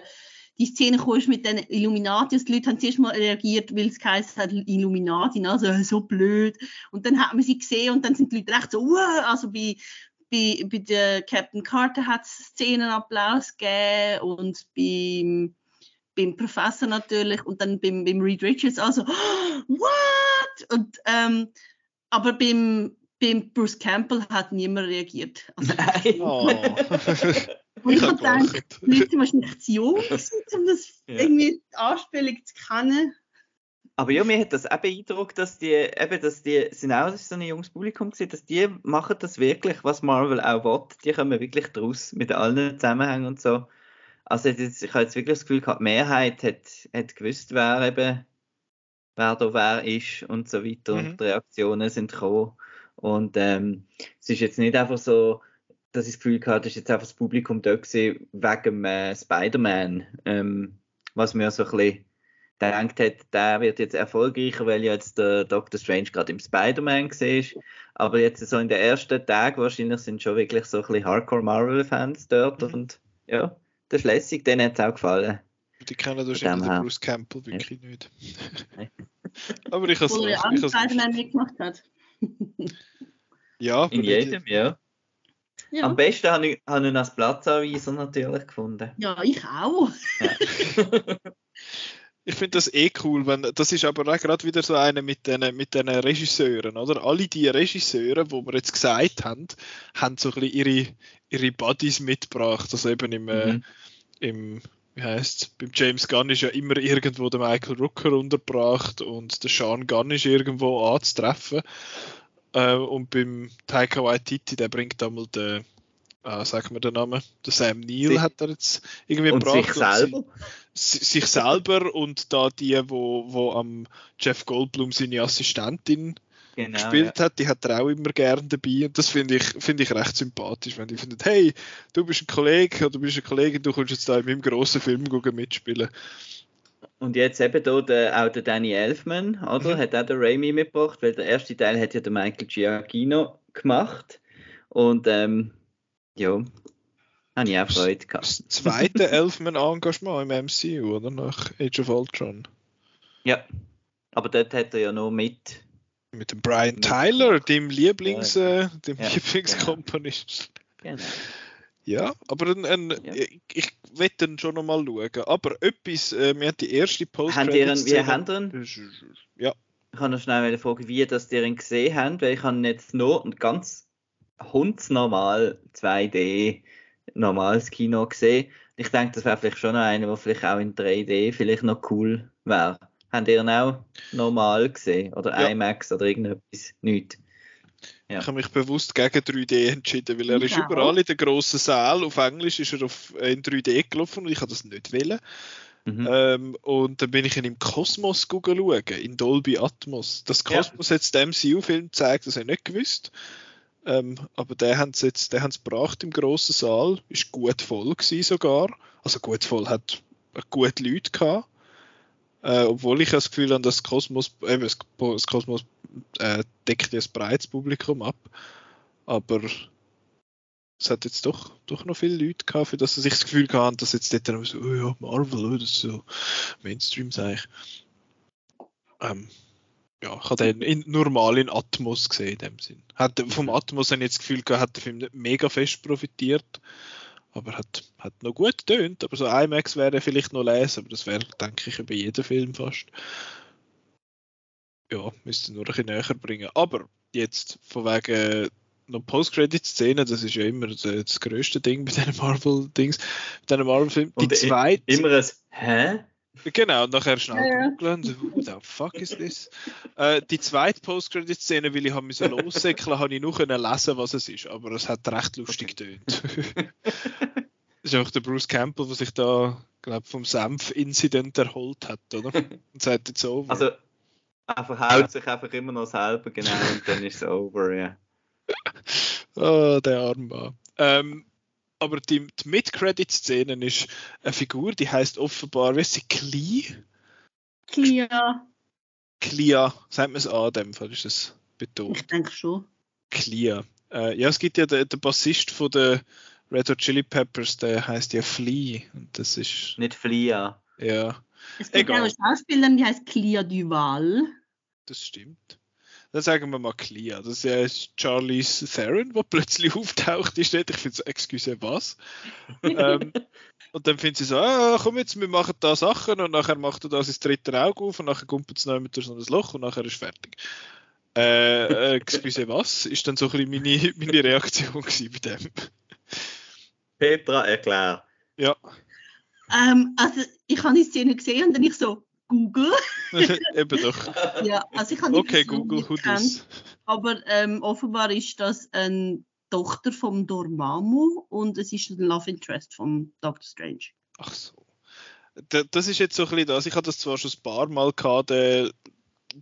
die Szene kam mit den Illuminati, also die Leute haben zuerst mal reagiert, weil es geheißen hat Illuminati, ne? also so blöd. Und dann hat man sie gesehen und dann sind die Leute recht so, wow! also bei bei, bei der Captain Carter hat es Szenenapplaus gegeben und beim, beim Professor natürlich und dann beim, beim Reed Richards also <gasps> what? Und, ähm, aber beim, beim Bruce Campbell hat niemand reagiert. Also, Nein. Oh. <laughs> und ich habe hab gedacht, die Leute sind wahrscheinlich zu jung, um das Ja. irgendwie die Anspielung zu kennen. Aber ja, mir hat das auch beeindruckt, dass die, eben, dass die, sind auch so ein junges Publikum gewesen, dass die machen das wirklich, was Marvel auch will. Die kommen wirklich draus mit allen Zusammenhängen und so. Also jetzt, ich habe jetzt wirklich das Gefühl gehabt, die Mehrheit hat, hat gewusst, wer eben, wer da wer ist und so weiter Mhm. und die Reaktionen sind gekommen. Und ähm, es ist jetzt nicht einfach so, dass ich das Gefühl hatte, das ist jetzt einfach das Publikum da gewesen wegen äh, Spider-Man, ähm, was mir so ein bisschen gedacht hat, der wird jetzt erfolgreicher, weil ja jetzt der Doctor Strange gerade im Spider-Man war. Aber jetzt so in den ersten Tagen wahrscheinlich sind schon wirklich so ein bisschen Hardcore-Marvel-Fans dort. Mhm. Und ja, das ist lässig, denen hat es auch gefallen. Die kennen wahrscheinlich dem den. Bruce Campbell wirklich nicht. Nein. Aber ich habe Wo er ja es alle Spider-Man mitgemacht hat. <laughs> Ja, In jedem, ja. Ja. Am besten habe ich, habe ich ihn als Platzanweiser natürlich gefunden. ja, ich auch. <laughs> Ich finde das eh cool, wenn das ist aber auch gerade wieder so eine mit den mit den Regisseuren, oder? Alle die Regisseure, wo wir jetzt gesagt haben, haben so ein bisschen ihre ihre Buddies mitgebracht, also eben im äh, Mhm. im wie heißt beim James Gunn ist ja immer irgendwo der Michael Rooker untergebracht und der Sean Gunn ist irgendwo anzutreffen äh, und beim Taika Waititi der bringt einmal den ah, sag mir den Namen der Sam Neill Sich- hat er jetzt irgendwie Und gebracht sich selber. si- sich selber und da die, wo, wo am Jeff Goldblum seine Assistentin Genau, gespielt hat, die hat er auch immer gern dabei und das finde ich, finde ich recht sympathisch, wenn die finden, hey, du bist ein Kollege oder du bist eine Kollegin, du kannst jetzt da in meinem grossen Film gucken, mitspielen. Und jetzt eben da der, auch der Danny Elfman, oder? Mhm. Hat auch der Raimi mitgebracht, weil der erste Teil hat ja der Michael Giacchino gemacht. Und ähm, ja, habe ich auch Freude gehabt. Das zweite Elfman-Engagement im MCU, oder? Nach Age of Ultron. Ja. Aber dort hat er ja noch mit. Mit dem Brian Mit- Tyler, dem Lieblings, äh, dem Ja, Lieblingskomponist. Genau. Ja, aber ein, ein, Ja. ich, ich will dann schon nochmal schauen. Aber etwas, äh, wir haben die erste post Habt ihr ihn, wie ihr ihn? Ja, Ich kann noch schnell fragen, wie das ihr ihn gesehen habt, weil ich habe ihn jetzt nur ein ganz hundsnormal 2D normales Kino gesehen. Ich denke, das wäre vielleicht schon noch einer, der vielleicht auch in 3D vielleicht noch cool wäre. Habt ihr ihn auch normal gesehen? Oder Ja. IMAX oder irgendetwas? Nicht. Ja. ich habe mich bewusst gegen 3D entschieden, weil er Ich ist auch. überall in den grossen Saal. Auf Englisch ist er auf, äh, in 3D gelaufen und ich habe das nicht wollen. Mhm. Ähm, und dann bin ich ihn im Kosmos schauen, in Dolby Atmos. Das Ja. Kosmos jetzt den MCU-Film zeigt, das habe ich nicht gewusst. Ähm, aber der haben sie jetzt, der gebracht im grossen Saal, ist gut voll gewesen sogar. Also gut voll, hat gute Leute gehabt. Äh, obwohl ich das Gefühl habe, dass das Kosmos, eben, das, Kosmos äh, deckt ein breites Publikum ab. Aber es hat jetzt doch, doch noch viele Leute gehabt, für das sie sich das Gefühl haben, dass jetzt dort so, oh ja, Marvel, oh, das ist so Mainstream, sag ich. Ähm, ja, ich habe den in, normal in Atmos gesehen, in dem Sinn. Hat, vom Atmos habe ich jetzt das Gefühl gehabt, hat der Film nicht mega fest profitiert, aber hat, hat noch gut getönt. Aber so IMAX wäre vielleicht noch lesen, aber das wäre, denke ich, über jeden Film fast. Ja, müsste nur ein bisschen näher bringen. Aber jetzt von wegen noch Post-Credit-Szenen, das ist ja immer das, größte Ding bei diesen Marvel-Dings, bei diesen Marvel-Filmen. Die zweite. Immer ein Hä? Genau, und nachher schnell Ja, ja. googeln. so, Who the fuck is this? Äh, die zweite Post-Credit-Szene, weil ich habe müssen lossäckeln, <laughs> habe ich nur können lesen, was es ist, aber es hat recht lustig getönt. das <laughs> ist auch der Bruce Campbell, der sich da, glaube vom Senf-Incident erholt hat, oder? <laughs> Und sagt jetzt over. Also, er verhaut sich einfach immer noch selber, genau, und dann ist es over, ja. Oh, der arme Mann. Ähm, aber die, die Mid-Credit-Szene ist eine Figur, die heißt offenbar, wie ist sie, Klee? Clear. Clea, sagt man es an, in dem Fall ist es betont. Ich denke schon. Clea. Äh, ja, es gibt ja den, den Bassist von der Red Hot Chili Peppers, der heißt ja Flea. Und das ist, Nicht Flia. ja, Es gibt Egal. auch eine Schauspielerin, die heißt Clear Duval. das stimmt. Dann sagen wir mal Clea. Das ist ja Charlize Theron, der plötzlich <laughs> auftaucht. Die steht, ich finde so, excuse, was? ähm, <laughs> und dann findet sie so, ah, komm jetzt, wir machen da Sachen und nachher macht er da sein dritte Auge auf und nachher kumpelt es noch durch so ein Loch und nachher ist fertig. Äh, äh, excuse, was? Ist dann so ein bisschen meine, <laughs> meine Reaktion bei dem. Petra, erklär. Ja, Ähm, also, ich habe die Szene gesehen und dann ich so, Google. <laughs> eben doch. Ja, also ich habe Okay, Google, who gekannt? Aber ähm, offenbar ist das eine Tochter vom Dormammu und es ist ein Love Interest von Doctor Strange. Ach so. Da- Das ist jetzt so ein bisschen das. Ich hatte das zwar schon ein paar Mal gehabt, der,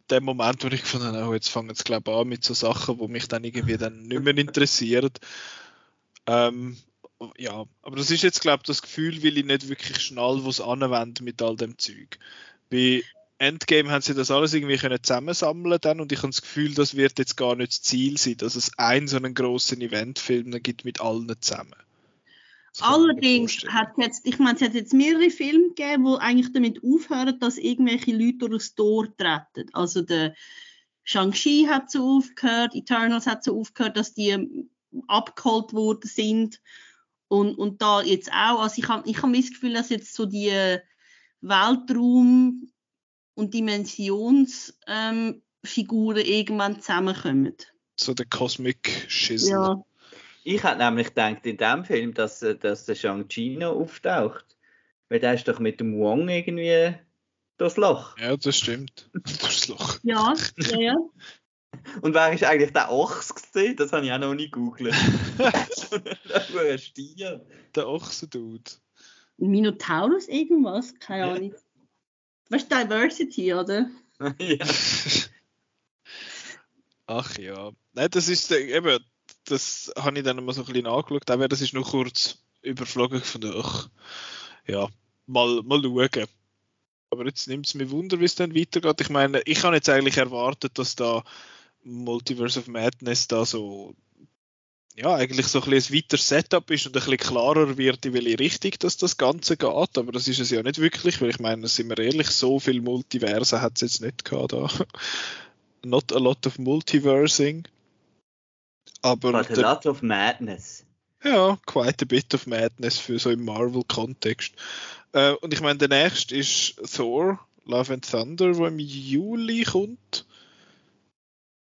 der Moment, wo ich gefunden habe, oh, jetzt fangen sie glaube ich an mit so Sachen, die mich dann irgendwie dann nicht mehr interessieren. Ähm, ja, aber das ist jetzt glaube ich das Gefühl, weil ich nicht wirklich schnell was anwende mit all dem Zeug. Bei Endgame haben sie das alles irgendwie können zusammensammeln dann und ich habe das Gefühl, das wird jetzt gar nicht das Ziel sein, dass es einen so einen grossen Eventfilm dann gibt mit allen zusammen. Allerdings hat jetzt, ich meine, es hat jetzt mehrere Filme gegeben, die eigentlich damit aufhören, dass irgendwelche Leute durch das Tor treten. Also der Shang-Chi hat so aufgehört, Eternals hat so aufgehört, dass die abgeholt worden sind. Und, und da jetzt auch, also ich habe ich hab das Gefühl, dass jetzt so die Weltraum- und Dimensionsfiguren ähm, irgendwann zusammenkommen. so der Cosmic Shizzle. Ja. Ich hätte nämlich gedacht in dem Film, dass, äh, dass der Shang-Chi noch auftaucht. Weil der ist doch mit dem Wong irgendwie durchs Loch. Ja, das stimmt. <laughs> Durchs Loch. Ja, ja, ja. <laughs> Und wer ist eigentlich der Ochs gesehen? Das habe ich auch noch nie gegoogelt. <laughs> das ein Stier. Der Ochsendude. Minotaurus irgendwas? Keine Ja. Ahnung. Weißt du, Diversity, oder? <laughs> ja. Ach ja. Nein, das ist äh, eben, das habe ich dann mal so ein bisschen angeschaut, aber das ist nur kurz überflogen von der, ach, ja, mal, mal schauen. Aber jetzt nimmt es mir Wunder, wie es dann weitergeht. Ich meine, ich habe jetzt eigentlich erwartet, dass da Multiverse of Madness da so, ja, eigentlich so ein, bisschen ein weiteres Setup ist und ein bisschen klarer wird, in welche Richtung dass das Ganze geht. Aber das ist es ja nicht wirklich, weil ich meine, sind wir ehrlich, so viel Multiverse hat es jetzt nicht gehabt da. <laughs> Not a lot of Multiversing. Aber But a der, lot of madness. ja, quite a bit of Madness für so im Marvel-Kontext. Äh, und ich meine, der nächste ist Thor, Love and Thunder, der im Juli kommt.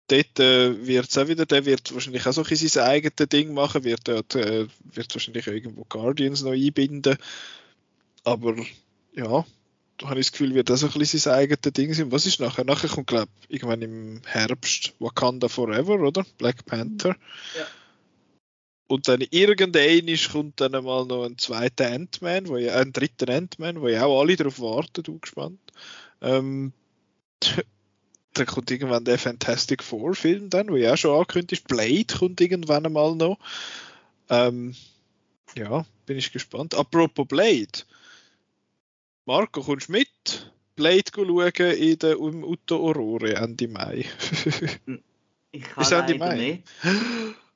Dort äh, wird es auch wieder, der wird wahrscheinlich auch so ein bisschen sein eigenes Ding machen, wird, dort, äh, wird wahrscheinlich irgendwo Guardians noch einbinden. Aber ja, da habe ich das Gefühl, wird das so ein bisschen sein eigenes Ding sein. Was ist nachher? Nachher kommt, glaube ich, irgendwann im Herbst Wakanda Forever, oder? Black Panther. Ja. Und dann irgendwann kommt dann mal noch ein zweiter Ant-Man, wo ja, ein dritter Ant-Man, wo ja auch alle darauf warten, du gespannt. Ähm, dann kommt irgendwann der Fantastic Four Film dann, wo ja auch schon angekündigt ist. Blade kommt irgendwann einmal noch. Ähm, ja, bin ich gespannt. Apropos Blade. Marco, kommst du mit? Blade schauen in der im Utto Aurore Ende Mai. Ich <laughs> kann Bis Ende Mai? nicht.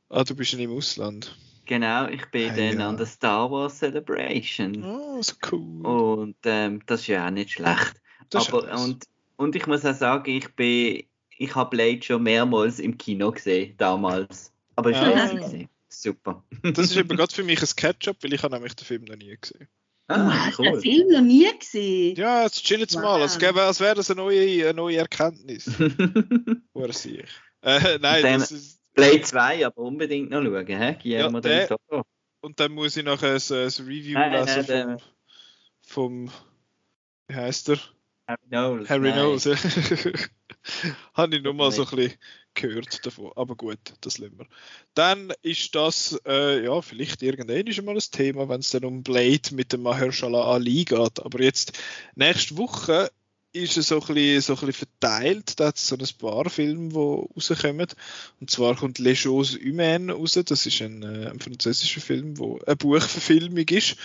ah, du bist ja im Ausland. Genau, ich bin Ah, dann ja. an der Star Wars Celebration. Oh, so cool. Und ähm, das ist ja auch nicht schlecht. Das Aber, und, und ich muss auch sagen, ich bin, ich habe Blade schon mehrmals im Kino gesehen, damals. Aber ich Ah. habe gesehen. Super. Das ist eben gerade für mich ein Catch-up, weil ich habe nämlich den Film noch nie gesehen. Du Ah, hast den cool. Film noch nie gesehen. Ja, jetzt chill jetzt Wow. mal. Als, gäbe, als wäre das eine neue, eine neue Erkenntnis. <laughs> Woher sehe ich? Äh, nein, dann- das ist, Blade 2 aber unbedingt noch schauen, hä? Ja, der- Toro. und dann muss ich noch ein, ein Review nein, lesen nein, vom, vom, wie heißt er? Harry Knowles. Harry nein. Knowles. <laughs> Habe ich nur mal so ein bisschen gehört davon. Aber gut, das lassen wir. Dann ist das, äh, ja, vielleicht irgendwann mal ein Thema, wenn es dann um Blade mit dem Mahershala Ali geht. Aber jetzt, nächste Woche ist er so ein bisschen, so ein bisschen verteilt. Da hat es so ein paar Filme, die rauskommen. Und zwar kommt Les Choses Humaines raus. Das ist ein, äh, ein französischer Film, wo eine Buchverfilmung ist.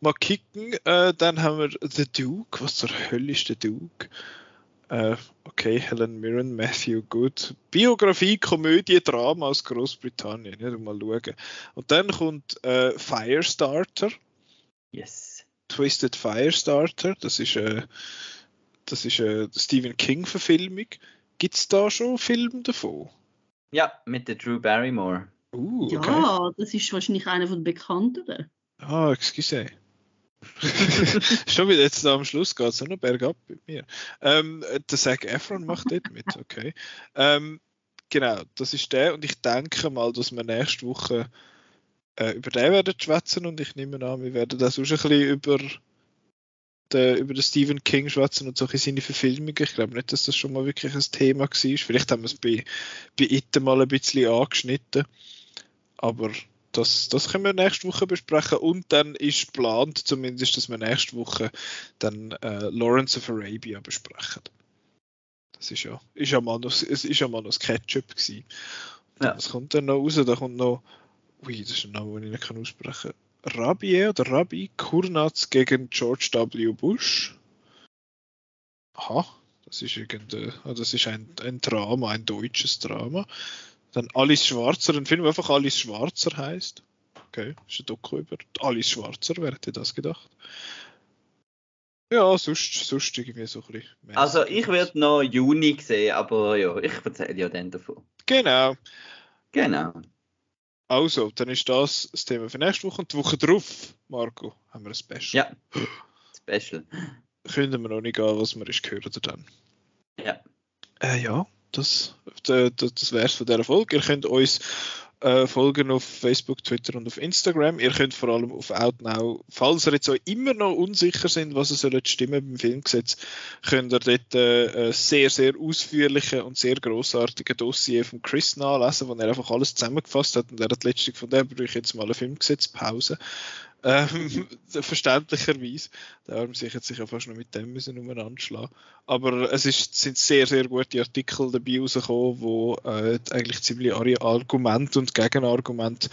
Mal kicken. Äh, dann haben wir The Duke. Was zur Hölle ist The Duke? Äh, okay, Helen Mirren, Matthew Good. Biografie, Komödie, Drama aus Großbritannien. Ja, mal schauen. Und dann kommt äh, Firestarter. Yes. Twisted Firestarter. Das ist äh, das ist eine Stephen King-Verfilmung. Gibt es da schon Filme davon? Ja, mit der Drew Barrymore. Uh, okay. Ja, das ist wahrscheinlich einer von den bekannteren. Ah, excuse. <laughs> schon wieder jetzt am Schluss geht es noch bergab mit mir. Ähm, der Zac Efron macht dort mit, <laughs> okay. Ähm, genau, das ist der und ich denke mal, dass wir nächste Woche äh, über den werden schwätzen und ich nehme an, wir werden das auch ein bisschen über den, über den Stephen King schwätzen und so seine Verfilmungen. Ich glaube nicht, dass das schon mal wirklich ein Thema war. Vielleicht haben wir es bei, bei It mal ein bisschen angeschnitten. Aber das, das können wir nächste Woche besprechen. Und dann ist geplant, zumindest, dass wir nächste Woche dann äh, Lawrence of Arabia besprechen. Das ist ja, ist ja mal noch, es ist ja mal noch das Ketchup gewesen. Ja. Was kommt dann noch raus? Da kommt noch, ui, das ist ein Name, den ich nicht aussprechen kann. Rabie oder Rabbi Kurnaz gegen George W. Bush. Aha, das ist irgendein, ah, das ist ein, ein Drama, ein deutsches Drama. Dann Alice Schwarzer, ein Film, der einfach Alice Schwarzer heißt. Okay, ist ein Doku über Alice Schwarzer, wer hätte das gedacht? Ja, sonst, sonst irgendwie so ein bisschen. Also ich werde noch Juni sehen, aber ja, ich erzähle ja dann davon. Genau. Genau. Also, dann ist das das Thema für nächste Woche. Und die Woche drauf, Marco, haben wir ein Special. Ja, Special. Können wir noch nicht gehen, was wir ist gehört dann. Ja. Äh, ja, das, das, das wäre es von dieser Folge. Ihr könnt uns äh, folgen auf Facebook, Twitter und auf Instagram. Ihr könnt vor allem auf Outnow, falls ihr jetzt auch immer noch unsicher sind, was es soll stimmen beim Filmgesetz, könnt ihr dort äh, sehr, sehr ausführliche und sehr grossartige Dossier von Chris nachlesen, wo er einfach alles zusammengefasst hat und er hat letztlich von dem brauche ich jetzt mal eine Filmgesetzpause. Ähm, <laughs> verständlicherweise. Da haben sich jetzt sicher fast noch mit dem müssen umeinander schlagen. Aber es ist, sind sehr, sehr gute Artikel dabei rausgekommen, wo äh, eigentlich ziemlich alle Argumente und Gegenargumente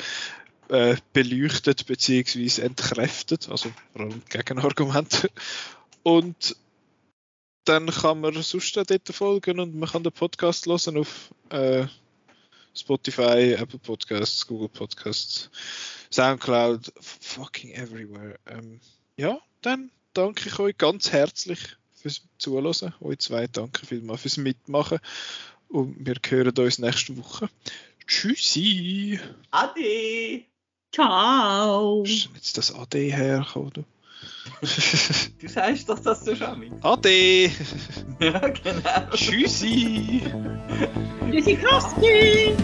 äh, beleuchtet bzw. entkräftet. Also vor allem Gegenargumente. Und dann kann man sonst auch dort folgen und man kann den Podcast hören auf äh, Spotify, Apple Podcasts, Google Podcasts. Soundcloud, fucking everywhere. Ähm, ja, dann danke ich euch ganz herzlich fürs Zuhören. Euch zwei danke vielmals fürs Mitmachen. Und wir hören uns nächste Woche. Tschüssi! Ade! Ciao! Ist jetzt das Ade hergekommen? Du? <laughs> du sagst doch das so schon. Ade! <laughs> ja, genau. Tschüssi! Tschüssi, Kowski!